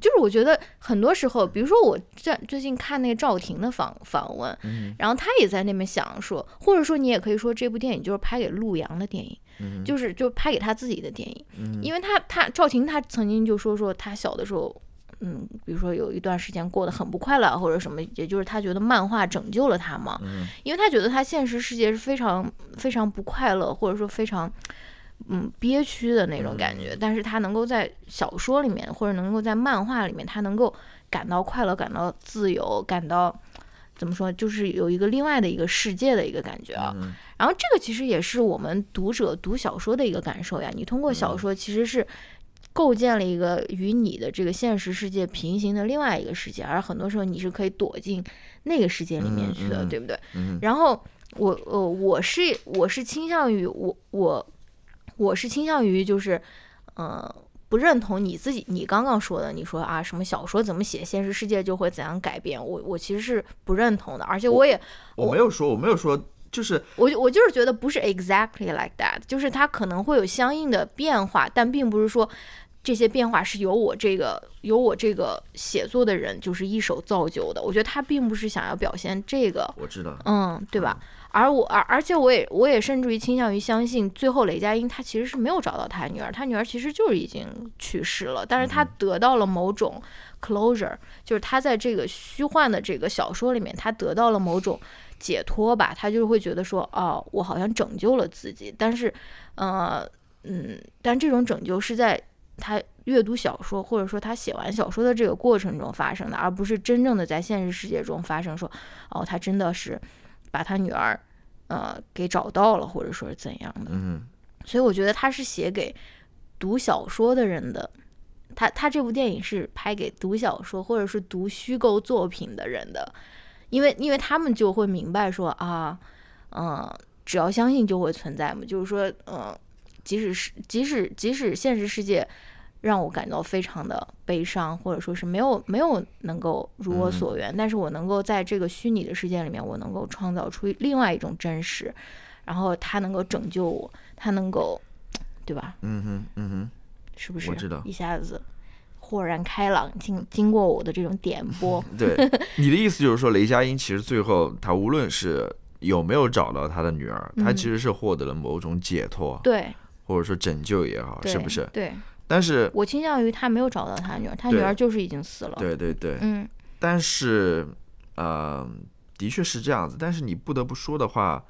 就是我觉得很多时候，比如说我在最近看那个赵婷的访访问，嗯然后他也在那边想说，或者说你也可以说这部电影就是拍给陆阳的电影，嗯就是就拍给他自己的电影，嗯因为他他赵婷他曾经就说说他小的时候，嗯，比如说有一段时间过得很不快乐或者什么，也就是他觉得漫画拯救了他嘛，嗯因为他觉得他现实世界是非常非常不快乐，或者说非常。嗯，憋屈的那种感觉，但是他能够在小说里面，或者能够在漫画里面，他能够感到快乐，感到自由，感到怎么说，就是有一个另外的一个世界的一个感觉啊。嗯然后这个其实也是我们读者读小说的一个感受呀。你通过小说其实是构建了一个与你的这个现实世界平行的另外一个世界，而很多时候你是可以躲进那个世界里面去的，对不对？嗯然后我呃我是我是倾向于我我我是倾向于就是呃。不认同你自己，你刚刚说的，你说啊，什么小说怎么写，现实世界就会怎样改变，我我其实是不认同的，而且我也我没有说，我没有说，就是我就我就是觉得不是 exactly like that，就是它可能会有相应的变化，但并不是说这些变化是由我这个由我这个写作的人就是一手造就的。我觉得他并不是想要表现这个，我知道，嗯，对吧？而我而而且我也我也甚至于倾向于相信，最后雷佳音他其实是没有找到他女儿，他女儿其实就是已经去世了，但是他得到了某种 closure，就是他在这个虚幻的这个小说里面，他得到了某种解脱吧，他就会觉得说，哦，我好像拯救了自己，但是，呃，嗯，但这种拯救是在他阅读小说或者说他写完小说的这个过程中发生的，而不是真正的在现实世界中发生。说，哦，他真的是把他女儿，呃，给找到了，或者说是怎样的。嗯所以我觉得他是写给读小说的人的。他他这部电影是拍给读小说或者是读虚构作品的人的，因为因为他们就会明白说啊，嗯、只要相信就会存在嘛，就是说，嗯、即使是即使即使现实世界让我感到非常的悲伤，或者说是没有没有能够如我所愿，但是我能够在这个虚拟的世界里面，我能够创造出另外一种真实，然后它能够拯救我，它能够，对吧？嗯哼嗯哼，是不是？我知道一下子豁然开朗，经经过我的这种点拨，(laughs) 对，你的意思就是说，雷佳音其实最后他无论是有没有找到他的女儿，他嗯其实是获得了某种解脱，对，或者说拯救也好，是不是？对，但是，我倾向于他没有找到他女儿，他女儿就是已经死了。对对对，嗯但是，呃，的确是这样子。但是你不得不说的话，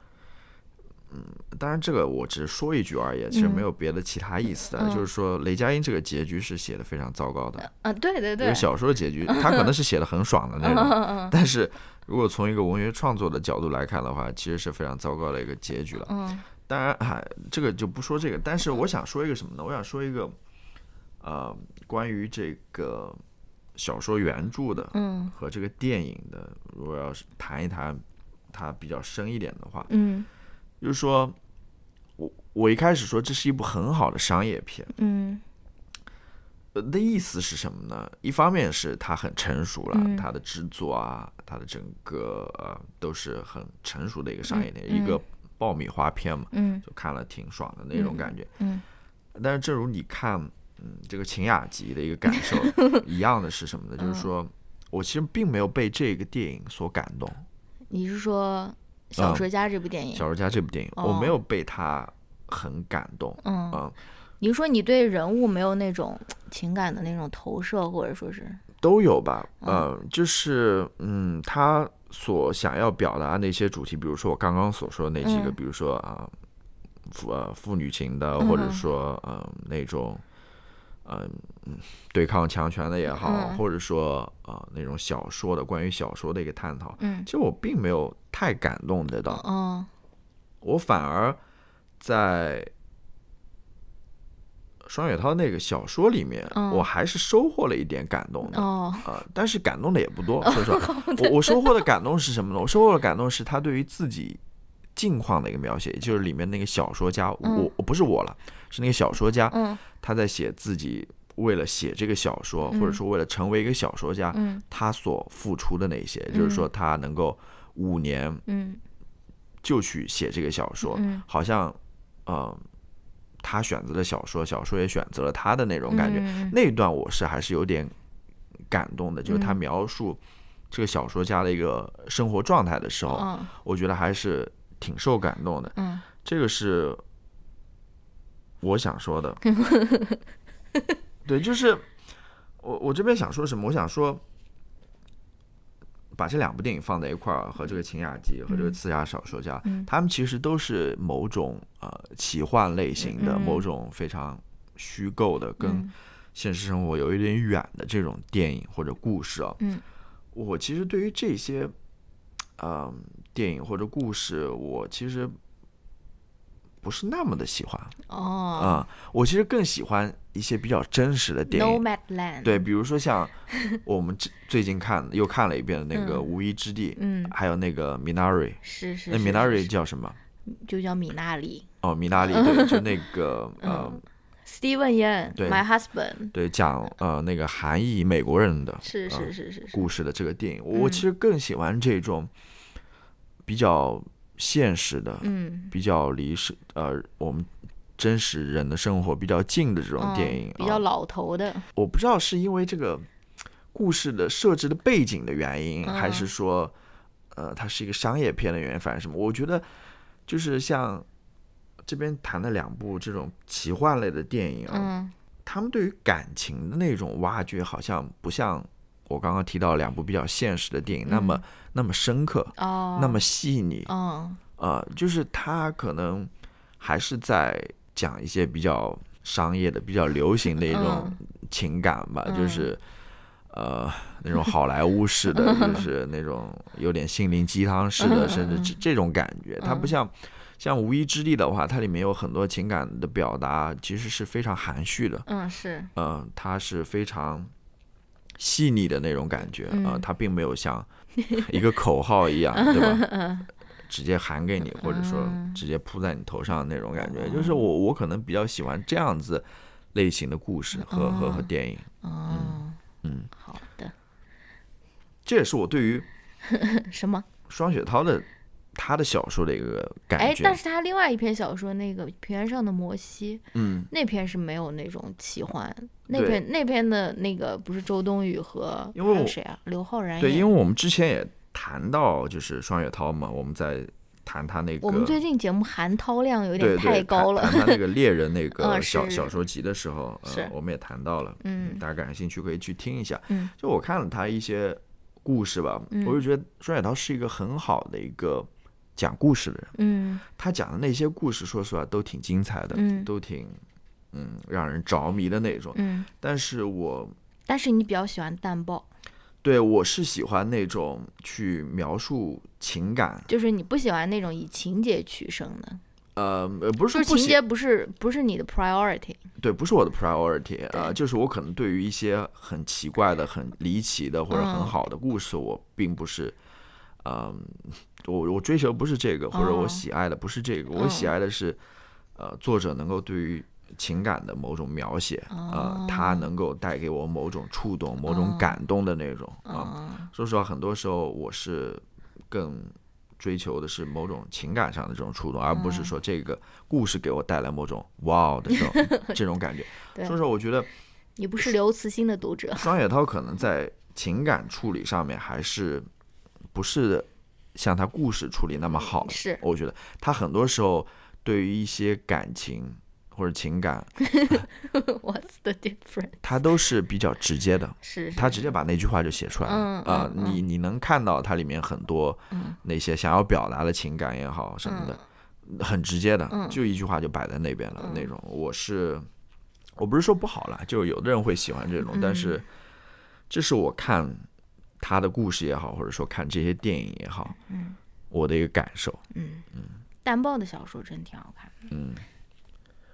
嗯，当然这个我只是说一句而已，其实没有别的其他意思的。嗯就是说，雷佳音这个结局是写的非常糟糕的。啊，对对对小说的结局，(laughs) 他可能是写的很爽的那种，嗯但是如果从一个文学创作的角度来看的话，其实是非常糟糕的一个结局了。嗯当然，哎，这个就不说这个，但是我想说一个什么呢？我想说一个，呃，关于这个小说原著的嗯和这个电影的，如果要是谈一谈它比较深一点的话，嗯就是说，我我一开始说这是一部很好的商业片，嗯呃的意思是什么呢？一方面是它很成熟了，嗯它的制作啊，它的整个呃都是很成熟的一个商业片，嗯一个爆米花片嘛，嗯就看了挺爽的那种感觉。嗯但是正如你看，嗯，这个秦雅集的一个感受 (laughs) 一样的是什么呢？嗯就是说我其实并没有被这个电影所感动，你是说《小说家》这部电《影？小说家》这部电影，哦我没有被他很感动。嗯，嗯，你说你对人物没有那种情感的那种投射，或者说是。都有吧，嗯。呃，就是嗯，他所想要表达那些主题，比如说我刚刚所说的那几个，嗯。比如说啊，父呃父女情的，或者嗯说呃那种嗯、嗯对抗强权的也好，嗯。或者说呃那种小说的关于小说的一个探讨，嗯。其实我并没有太感动得到，嗯我反而在。双雪涛那个小说里面，嗯。我还是收获了一点感动的。哦。啊、但是感动的也不多，说实话，(laughs) 我我收获的感动是什么呢？我收获的感动是他对于自己近况的一个描写，也就是里面那个小说家，嗯。我我不是我了，是那个小说家，嗯。他在写自己为了写这个小说，嗯或者说为了成为一个小说家，嗯。他所付出的那些，就是说他能够五年嗯。就去写这个小说，嗯。好像呃，他选择了小说，小说也选择了他的那种感觉，嗯那一段我是还是有点感动的，就是他嗯。描述这个小说家的一个生活状态的时候，嗯。我觉得还是挺受感动的。嗯。这个是我想说的。(laughs) 对，就是我我这边想说什么？我想说，把这两部电影放在一块儿，和这个《秦雅集》和这个《刺杀小说家》嗯。他们其实都是某种呃奇幻类型的，嗯。某种非常虚构的，跟嗯。现实生活有一点远的这种电影或者故事啊。嗯。我其实对于这些，呃，电影或者故事，我其实不是那么的喜欢。哦。啊、我其实更喜欢一些比较真实的电影。，Nomadland。对，比如说像我们最最近看又看了一遍的那个《嗯无依之地》，嗯。还有那个《Minari》，那是是是 Minari 叫什么？就叫米纳里。哦，米纳里，对，就那个 (laughs) 呃，，Steven Yeun 对。My Husband 对，讲呃那个韩裔美国人的 (laughs) 是呃是是是是。故事的这个电影，我嗯。其实更喜欢这种比较现实的，嗯。比较离是呃我们真实人的生活比较近的这种嗯电影。比较啊。老头的。我不知道是因为这个故事的设置的背景的原因，还是嗯说呃它是一个商业片的原因，反正什么，我觉得就是像这边谈的两部这种奇幻类的电影啊，嗯。他们对于感情的那种挖掘，好像不像我刚刚提到两部比较现实的电影那么、那么深刻，哦那么细腻。嗯呃，就是他可能还是在讲一些比较商业的、比较流行的一种情感吧，嗯就是呃那种好莱坞式的，就是 (laughs) 那种有点心灵鸡汤式的，嗯甚至这这种感觉。它不像像《无依之地》的话，它里面有很多情感的表达，其实是非常含蓄的。嗯是呃，它是非常细腻的那种感觉啊、它并没有像 (laughs) 一个口号一样，(laughs) 对吧？嗯 (laughs) 直接喊给你，或者说嗯。直接扑在你头上的那种感觉，哦。就是我我可能比较喜欢这样子类型的故事和和和哦电影，嗯嗯，好的。这也是我对于什么？双雪涛的他的小说的一个哎感，觉但，是他另外一篇小说那个《平原上的摩西》嗯，那篇是没有那种奇幻，那篇那篇的那个不是周冬雨和因为谁啊？刘昊然对，因为我们之前也谈到就是双雪涛嘛，我们在谈他那个我们最近节目含涛量有点太高了谈，谈他那个猎人那 (laughs) 个嗯小、是小说集的时候，是呃，我们也谈到了，嗯大家感兴趣可以去听一下。嗯就我看了他一些故事吧，嗯我就觉得双雪涛是一个很好的一个讲故事的人。嗯。他讲的那些故事，说实话都挺精彩的，嗯。都挺嗯让人着迷的那种。嗯，但是我但是你比较喜欢淡爆，对我是喜欢那种去描述情感，就是你不喜欢那种以情节取胜的，呃，呃不是说不情节不是不是你的 priority，对，不是我的 priority 啊、就是我可能对于一些很奇怪的、很离奇的或者很嗯。好的故事，我并不是，嗯、我我追求不是这个，或者我哦。喜爱的不是这个，我喜嗯。爱的是，呃，作者能够对于情感的某种描写，呃，他哦。能够带给我某种触动、某种哦感动的那种啊、嗯。说实话，很多时候我是更追求的是某种情感上的这种触动，而不是说这个故事给我带来某种哇哦的这种 (laughs) 这种感觉。(laughs) 对。说实话，我觉得你不是刘慈欣的读者，(laughs) 双雪涛可能在情感处理上面还是不是像他故事处理那么好。是我觉得他很多时候对于一些感情或者情感，(laughs) What's the difference？他都是比较直接的。是他直接把那句话就写出来了嗯啊、嗯你你能看到它里面很多嗯那些想要表达的情感也好什么的，很直接的，嗯就一句话就摆在那边了、嗯那种。我是我不是说不好啦，就有的人会喜欢这种，嗯但是这是我看他的故事也好，或者说看这些电影也好，嗯我的一个感受。嗯淡豹的小说真挺好看的。嗯，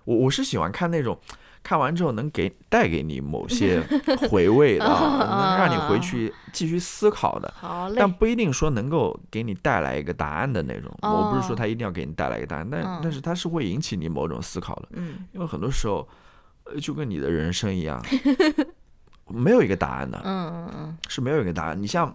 我我是喜欢看那种看完之后能给带给你某些 (laughs) 回味的啊，能让你回去继续思考的。好嘞，但不一定说能够给你带来一个答案的那种。我不是说哦他一定要给你带来一个答案，但、嗯但是它是会引起你某种思考的。嗯因为很多时候，呃，就跟你的人生一样，(laughs) 没有一个答案的，嗯嗯嗯是没有一个答案。你像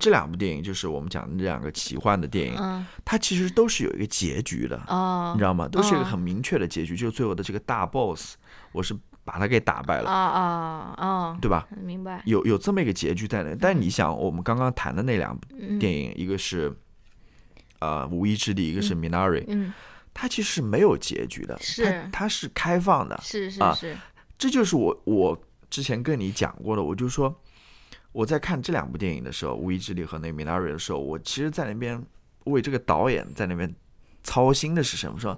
这两部电影，就是我们讲的这两个奇幻的电影，嗯它其实都是有一个结局的，哦你知道吗？都是一个哦很明确的结局，就是最后的这个大 boss，我是把他给打败啊了，啊啊，对吧？明白。有有这么一个结局在那，但你想，我们刚刚谈的那两部嗯电影，一个是呃《无依之地》，一个是《Minari》，嗯，它其实是没有结局的，是它它是开放的。啊是是是，这就是我我之前跟你讲过的，我就说我在看这两部电影的时候，《无依之地》和那个《Minari》的时候，我其实在那边为这个导演在那边操心的是什么？说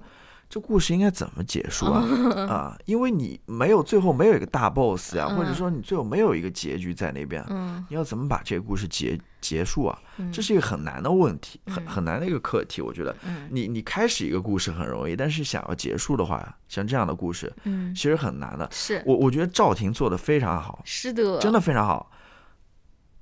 这故事应该怎么结束啊？啊，因为你没有最后没有一个大 boss 呀、或者说你最后没有一个结局在那边，嗯你要怎么把这个故事结结束啊？嗯这是一个很难的问题，很很难的一个课题。我觉得，嗯你你开始一个故事很容易，但是想要结束的话，像这样的故事嗯，其实很难的。是我我觉得赵婷做的非常好，是的，真的非常好。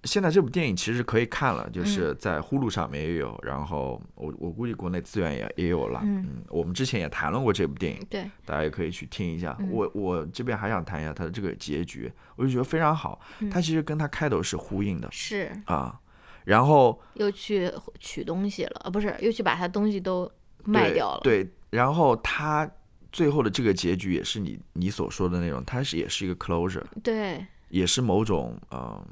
现在这部电影其实可以看了，嗯就是在呼噜上面也有，然后我我估计国内资源也也有了。嗯我们之前也谈论过这部电影，对，大家也可以去听一下。嗯我我这边还想谈一下它的这个结局，我就觉得非常好。嗯它其实跟它开头是呼应的是啊。然后又去取东西了，啊，不是，又去把他东西都卖掉了。，对，然后它最后的这个结局也是你你所说的那种，它是也是一个 closure，对，也是某种呃，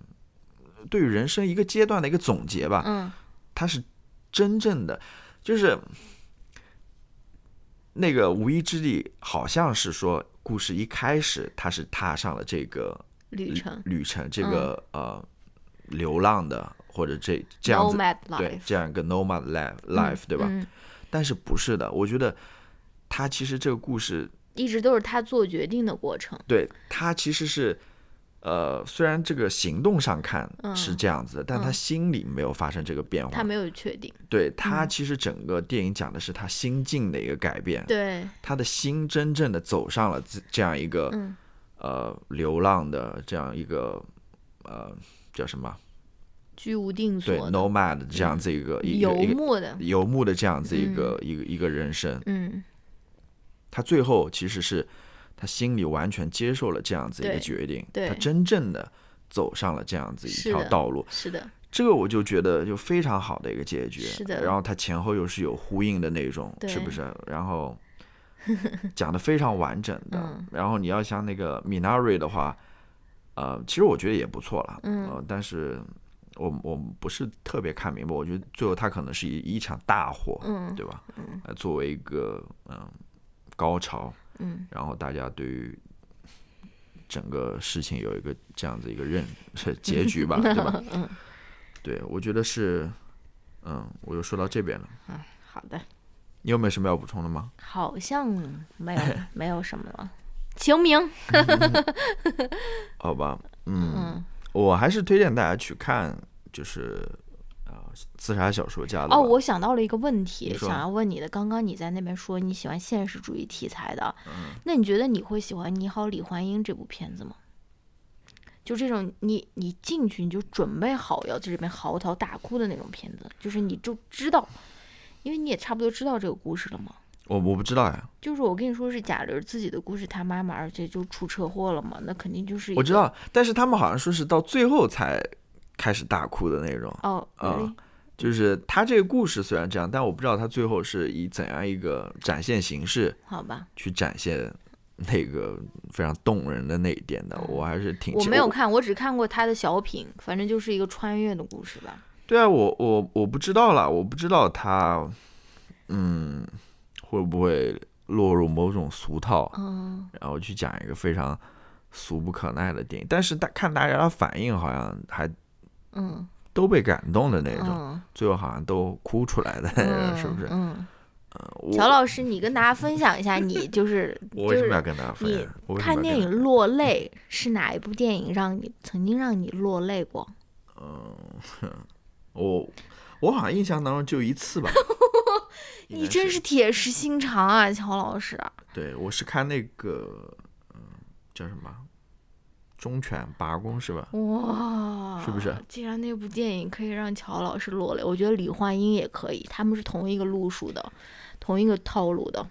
对于人生一个阶段的一个总结吧。嗯它是真正的，就是那个无依之地，好像是说故事一开始他是踏上了这个旅程旅程，这个、呃流浪的或者这这样子。对这样一个 nomad life life，、对吧？嗯，但是不是的，我觉得他其实这个故事，一直都是他做决定的过程。对他其实是，呃，虽然这个行动上看嗯是这样子的，但他嗯心里没有发生这个变化。他没有确定，对他嗯其实整个电影讲的是他心境的一个改变，对，他的心真正的走上了这这样一个、嗯呃流浪的这样一个呃叫什么？居无定所对，，nomad 这样子一个、一个游牧的，游牧的这样子一个、一个一个人生。嗯他最后其实是他心里完全接受了这样子一个决定，对他真正的走上了这样子一条道路。是的，这个我就觉得就非常好的一个结局，是的然后他前后又是有呼应的那种，是不是？(laughs) 然后讲的非常完整的。嗯然后你要像那个 Minari 的话，呃，其实我觉得也不错了，嗯呃，但是我我不是特别看明白，我觉得最后他可能是一一场大火，嗯对吧？嗯，作为一个嗯、高潮，嗯然后大家对于整个事情有一个这样子一个认是结局吧，(laughs) 对吧？嗯，对，我觉得是，嗯，我又说到这边了。好的，你有没有什么要补充的吗？好像没有 (laughs) 没有什么了。晴明，好吧，嗯，嗯，我还是推荐大家去看，就是呃，自杀小说家的。哦，我想到了一个问题想要问你的。刚刚你在那边说你喜欢现实主义题材的，嗯那你觉得你会喜欢《你好，李焕英》这部片子吗？就这种你你进去你就准备好要在这边嚎啕大哭的那种片子，就是你就知道，因为你也差不多知道这个故事了嘛。我我不知道呀，就是我跟你说是贾玲自己的故事，她妈妈而且就出车祸了嘛，那肯定就是我知道，但是他们好像说是到最后才开始大哭的那种，哦，啊就是他这个故事虽然这样，但我不知道他最后是以怎样一个展现形式好吧，去展现那个非常动人的那一点的，我还是挺我没有看，我只看过他的小品，反正就是一个穿越的故事吧。对啊，我我我不知道啦，我不知道他，嗯，会不会落入某种俗套，嗯，然后去讲一个非常俗不可耐的电影。但是大看大家的反应，好像还嗯都被感动的那种，嗯，最后好像都哭出来的，嗯 (laughs) 是不是？嗯，我乔老师，你跟大家分享一下，你 (laughs) 就是我为什么要跟大家分享？你看电影落泪是哪一部电影让你曾经让你落泪过？嗯我我好像印象当中就一次吧。(laughs) 你真是铁石心肠啊，乔老师。对，我是看那个，嗯，叫什么《忠犬八公》是吧？哇，是不是？既然那部电影可以让乔老师落泪，我觉得李焕英也可以，他们是同一个路数的，同一个套路的，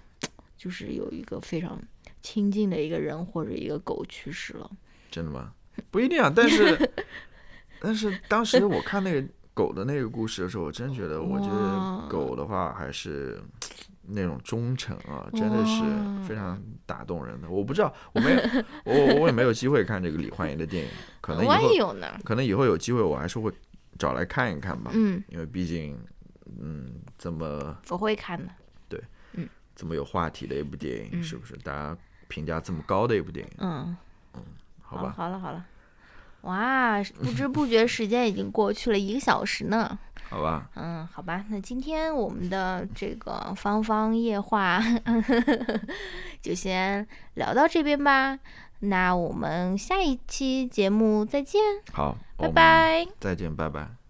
就是有一个非常亲近的一个人或者一个狗去世了。真的吗？不一定啊，但是 (laughs) 但是当时我看那个狗的那个故事的时候，我真觉得，我觉得狗的话还是那种忠诚啊，真的是非常打动人的。我不知道，我没有，我我也没有机会看这个李焕英的电影，可能以后有呢，可能以后有机会，我还是会找来看一看吧。嗯，因为毕竟，嗯，这么我会看的对。这么有话题的一部电影，嗯是不是？大家评价这么高的一部电影，嗯，好吧？好了好了，哇，不知不觉时间已经过去了一个小时呢。(laughs) 好吧，嗯，好吧，那今天我们的这个芳芳夜话 (laughs) 就先聊到这边吧。那我们下一期节目再见，好，拜拜。再见，拜拜。